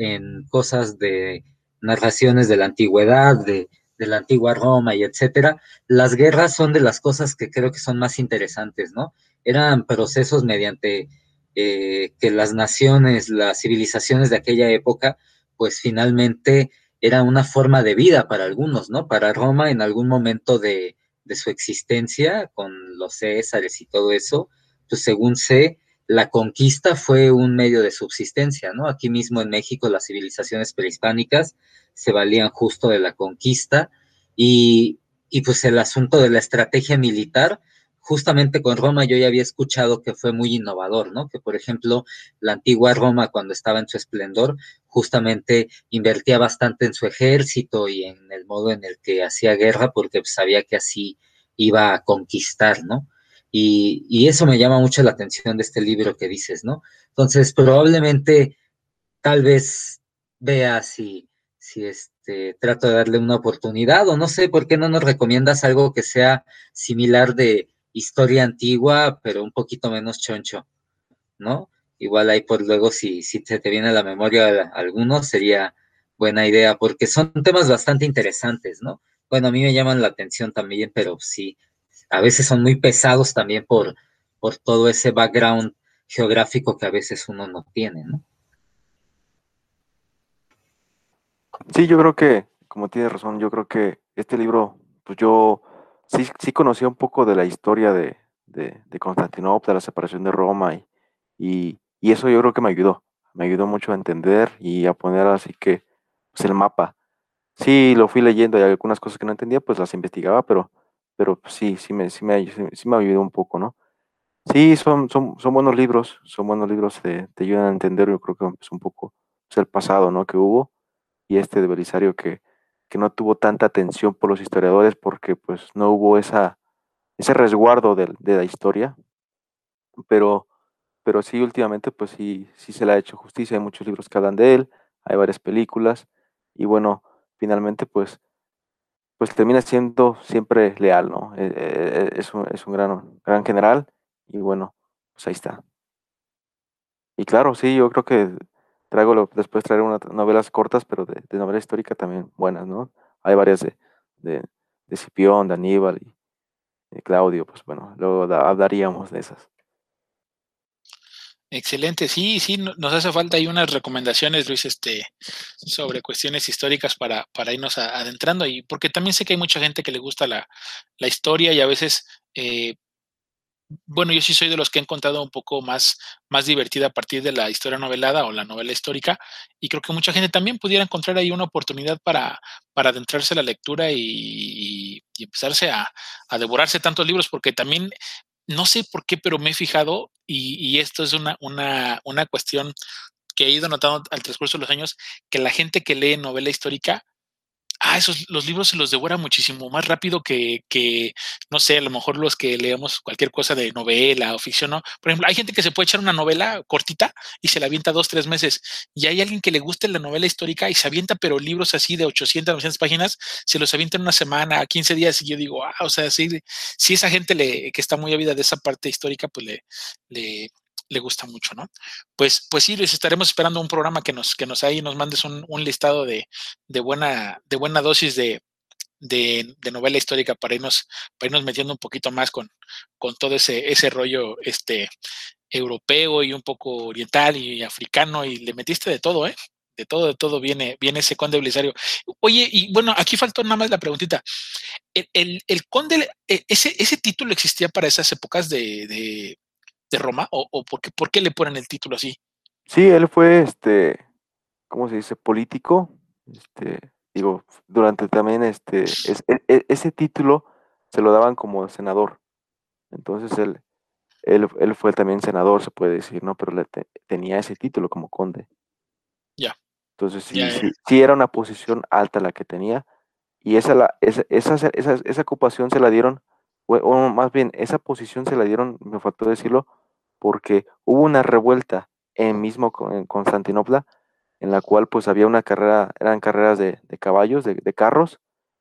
cosas de narraciones de la antigüedad, de, de la antigua Roma y etcétera, las guerras son de las cosas que creo que son más interesantes, ¿no? Eran procesos mediante eh, que las naciones, las civilizaciones de aquella época, pues finalmente era una forma de vida para algunos, ¿no? Para Roma en algún momento de, de su existencia, con los Césares y todo eso, pues según sé, la conquista fue un medio de subsistencia, ¿no? Aquí mismo en México las civilizaciones prehispánicas se valían justo de la conquista y, y pues el asunto de la estrategia militar, justamente con Roma yo ya había escuchado que fue muy innovador, ¿no? Que por ejemplo la antigua Roma cuando estaba en su esplendor justamente invertía bastante en su ejército y en el modo en el que hacía guerra porque sabía que así iba a conquistar, ¿no? Y, eso me llama mucho la atención de este libro que dices, ¿no? Entonces, probablemente, tal vez vea si, si este, trato de darle una oportunidad o no sé, ¿por qué no nos recomiendas algo que sea similar de historia antigua, pero un poquito menos choncho, ¿no? Igual ahí por luego, si, si se te viene a la memoria alguno, sería buena idea, porque son temas bastante interesantes, ¿no? Bueno, a mí me llaman la atención también, pero sí, a veces son muy pesados también por, por todo ese background geográfico que a veces uno no tiene, ¿no? Sí, yo creo que, como tienes razón, yo creo que este libro, pues yo sí, sí conocía un poco de la historia de, de, Constantinopla, la separación de Roma, y, y, y, eso yo creo que me ayudó, me ayudó mucho a entender y a poner así que pues, el mapa. Sí, lo fui leyendo y algunas cosas que no entendía, pues las investigaba, pero pero sí, sí me, sí me, sí me ayudó un poco, ¿no? Sí, son, son, son buenos libros, son buenos libros, te, te ayudan a entender, yo creo que es un poco pues, el pasado, ¿no? Que hubo, y este de Belisario que, que no tuvo tanta atención por los historiadores porque pues no hubo esa, ese resguardo de, de la historia, pero, pero sí, últimamente pues sí, sí se le ha hecho justicia, hay muchos libros que hablan de él, hay varias películas, y bueno, finalmente pues pues termina siendo siempre leal, ¿no? Eh, eh, es, un, es un gran, gran general y bueno, pues ahí está. Y claro, sí, yo creo que traigo después traeré unas novelas cortas, pero de, novela histórica también buenas, ¿no? Hay varias de, de, de de Aníbal y de Claudio, pues bueno, luego hablaríamos de esas. Excelente, sí, sí, nos hace falta ahí unas recomendaciones, Luis, este, sobre cuestiones históricas para, para irnos adentrando y porque también sé que hay mucha gente que le gusta la, la historia y a veces, eh, bueno, yo sí soy de los que he encontrado un poco más, más divertida a partir de la historia novelada o la novela histórica y creo que mucha gente también pudiera encontrar ahí una oportunidad para, para adentrarse a la lectura y, y empezarse a, a devorarse tantos libros porque también no sé por qué, pero me he fijado, y, esto es una, una, una cuestión que he ido notando al transcurso de los años, que la gente que lee novela histórica ah, esos, los libros se los devora muchísimo más rápido que, que, no sé, a lo mejor los que leemos cualquier cosa de novela o ficción, ¿no? Por ejemplo, hay gente que se puede echar una novela cortita y se la avienta dos, tres meses. Y hay alguien que le guste la novela histórica y se avienta, pero libros así de 800, 900 páginas, se los avienta en una semana, 15 días. Y yo digo, ah, o sea, si, si esa gente le, que está muy ávida de esa parte histórica, pues le, le, le gusta mucho, ¿no? Pues, pues sí, les estaremos esperando un programa que nos, que nos ahí nos mandes un, listado de, de, buena, de buena dosis de, de, novela histórica para irnos, para irnos metiendo un poquito más con, con todo ese, ese rollo este, europeo y un poco oriental y africano, y le metiste de todo, ¿eh? De todo, de todo viene, viene ese conde Belisario. Oye, y bueno, aquí faltó nada más la preguntita. El, el, conde, e, ese, ese título existía para esas épocas de, de Roma? ¿O, o por, qué, por, qué, le ponen el título así? Sí, él fue, este, ¿cómo se dice? Político. Este, digo, durante también este, e, e, ese título se lo daban como senador. Entonces él, él, él fue también senador, se puede decir, ¿no? Pero le tenía ese título como conde. Ya. Entonces sí, sí, sí, era una posición alta la que tenía. Y esa, la, esa, esa, esa, esa ocupación se la dieron o, más bien esa posición se la dieron, me faltó decirlo, porque hubo una revuelta en mismo en Constantinopla, en la cual pues había una carrera, eran carreras de, caballos, de, carros,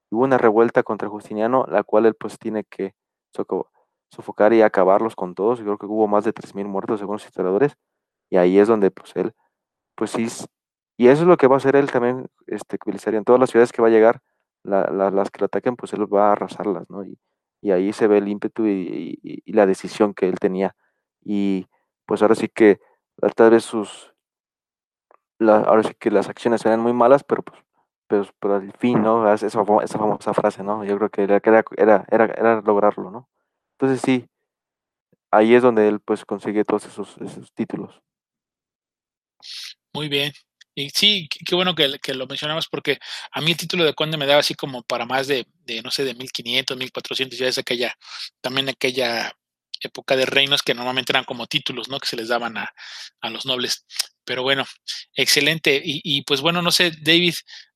hubo una revuelta contra Justiniano, la cual él pues tiene que sofocar y acabarlos con todos, yo creo que hubo más de 3.000 muertos según los historiadores, y ahí es donde pues él, pues sí, y eso es lo que va a hacer él también, este, en todas las ciudades que va a llegar, las que lo ataquen, pues él va a arrasarlas, ¿no? Y, ahí se ve el ímpetu y, la decisión que él tenía. Y pues ahora sí que tal vez sus, ahora sí que las acciones eran muy malas, pero pues pero, pero al fin, ¿no? Esa, esa famosa frase, ¿no? Yo creo que era, era, era, era lograrlo, ¿no? Entonces sí, ahí es donde él pues consigue todos esos, esos títulos. Muy bien. Y sí, qué bueno que, lo mencionabas porque a mí el título de conde me daba así como para más de, de no sé, de 1500, 1400, ya es aquella, también aquella época de reinos que normalmente eran como títulos, ¿no? Que se les daban a, a los nobles. Pero bueno, excelente. Y, y, pues bueno, no sé, David,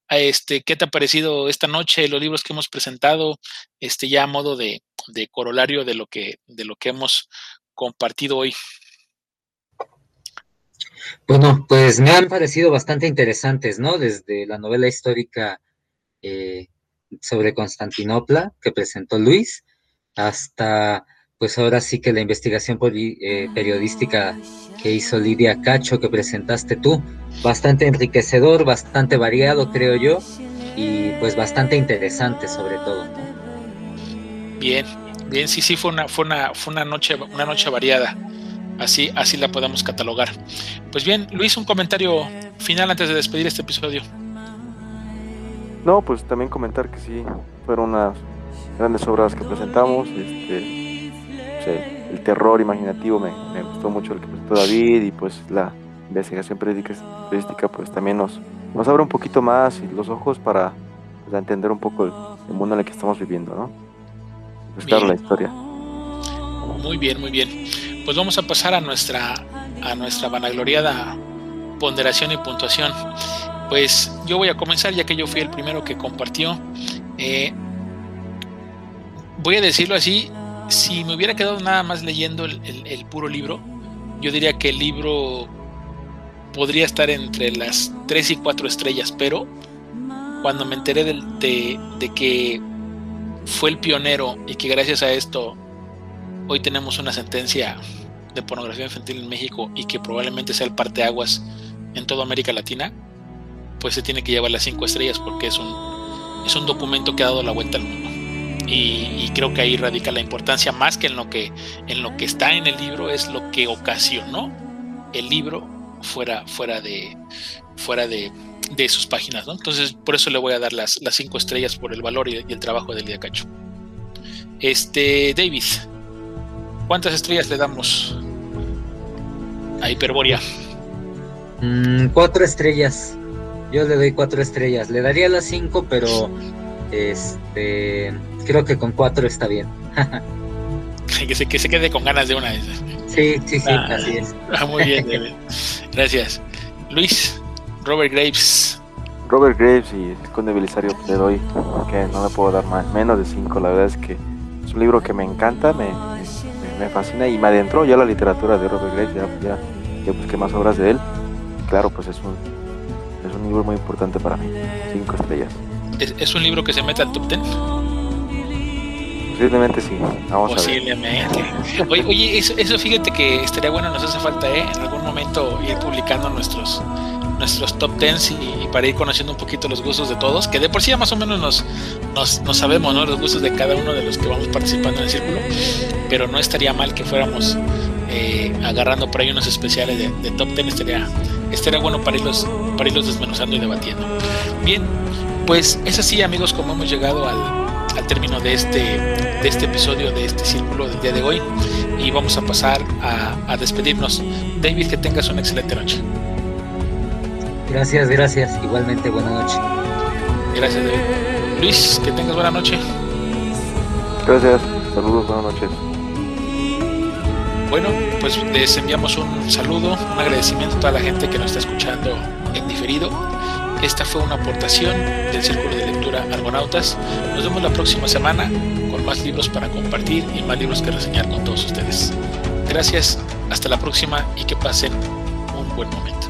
este, ¿qué te ha parecido esta noche los libros que hemos presentado? Este, ya a modo de, de corolario de lo que, de lo que hemos compartido hoy. Bueno, pues me han parecido bastante interesantes, ¿no? Desde la novela histórica eh, sobre Constantinopla que presentó Luis, hasta pues ahora sí que la investigación eh, periodística que hizo Lidia Cacho que presentaste tú, bastante enriquecedor, bastante variado creo yo, y pues bastante interesante sobre todo. Bien, bien, sí, sí, fue una, fue una, fue una noche, una noche variada. Así, así la podemos catalogar. Pues bien, Luis, un comentario final antes de despedir este episodio. No, pues también comentar que sí, fueron unas grandes obras que presentamos. Este, el terror imaginativo me, gustó mucho el que presentó David y pues la investigación periodística pues también nos, nos abre un poquito más los ojos para pues, entender un poco el, mundo en el que estamos viviendo, ¿no? Pues claro, la historia. Muy bien, muy bien pues vamos a pasar a nuestra, a nuestra vanagloriada ponderación y puntuación. Pues yo voy a comenzar ya que yo fui el primero que compartió. Eh, voy a decirlo así, si me hubiera quedado nada más leyendo el, puro libro, yo diría que el libro podría estar entre las 3 y 4 estrellas, pero cuando me enteré de, de que fue el pionero y que gracias a esto hoy tenemos una sentencia de pornografía infantil en México y que probablemente sea el parteaguas en toda América Latina, pues se tiene que llevar las cinco estrellas porque es un, es un documento que ha dado la vuelta al mundo. Y, creo que ahí radica la importancia más que en lo que, en lo que está en el libro, es lo que ocasionó el libro fuera, fuera de, fuera de, de sus páginas. ¿no? Entonces, por eso le voy a dar las, las cinco estrellas por el valor y, el trabajo de Lidia Cacho. Este, David, ¿Cuántas estrellas le damos a Hiperborea? Mm, cuatro estrellas. Yo le doy cuatro estrellas. Le daría las cinco, pero este creo que con cuatro está bien. que, se, que se quede con ganas de una vez. Sí, sí, sí, ah, así es. Ah, muy bien, Gracias. Luis, Robert Graves. Robert Graves y el Conde Belisario le doy, que no le puedo dar más, menos de cinco. La verdad es que es un libro que me encanta, me, me fascina y me adentró ya la literatura de Robert Graves, ya, ya, busqué más obras de él. Claro, pues es un, es un libro muy importante para mí, cinco estrellas. ¿Es, un libro que se mete al top ten? Posiblemente sí, vamos Posiblemente. A ver. Oye, oye eso, eso, fíjate que estaría bueno, nos hace falta, ¿eh? En algún momento ir publicando nuestros nuestros top tens y, para ir conociendo un poquito los gustos de todos, que de por sí ya más o menos nos, nos, sabemos ¿no? los gustos de cada uno de los que vamos participando en el círculo, pero no estaría mal que fuéramos eh, agarrando por ahí unos especiales de, top ten, estaría, estaría bueno para irlos, para irlos desmenuzando y debatiendo. Bien, pues es así amigos como hemos llegado al, al término de este, de este episodio, de este círculo del día de hoy y vamos a pasar a, a despedirnos. David, que tengas una excelente noche. Gracias, gracias. Igualmente, buena noche. Gracias, David. Luis, que tengas buena noche. Gracias. Saludos, buenas noches. Bueno, pues les enviamos un saludo, un agradecimiento a toda la gente que nos está escuchando en diferido. Esta fue una aportación del Círculo de Lectura Argonautas. Nos vemos la próxima semana con más libros para compartir y más libros que reseñar con todos ustedes. Gracias, hasta la próxima y que pasen un buen momento.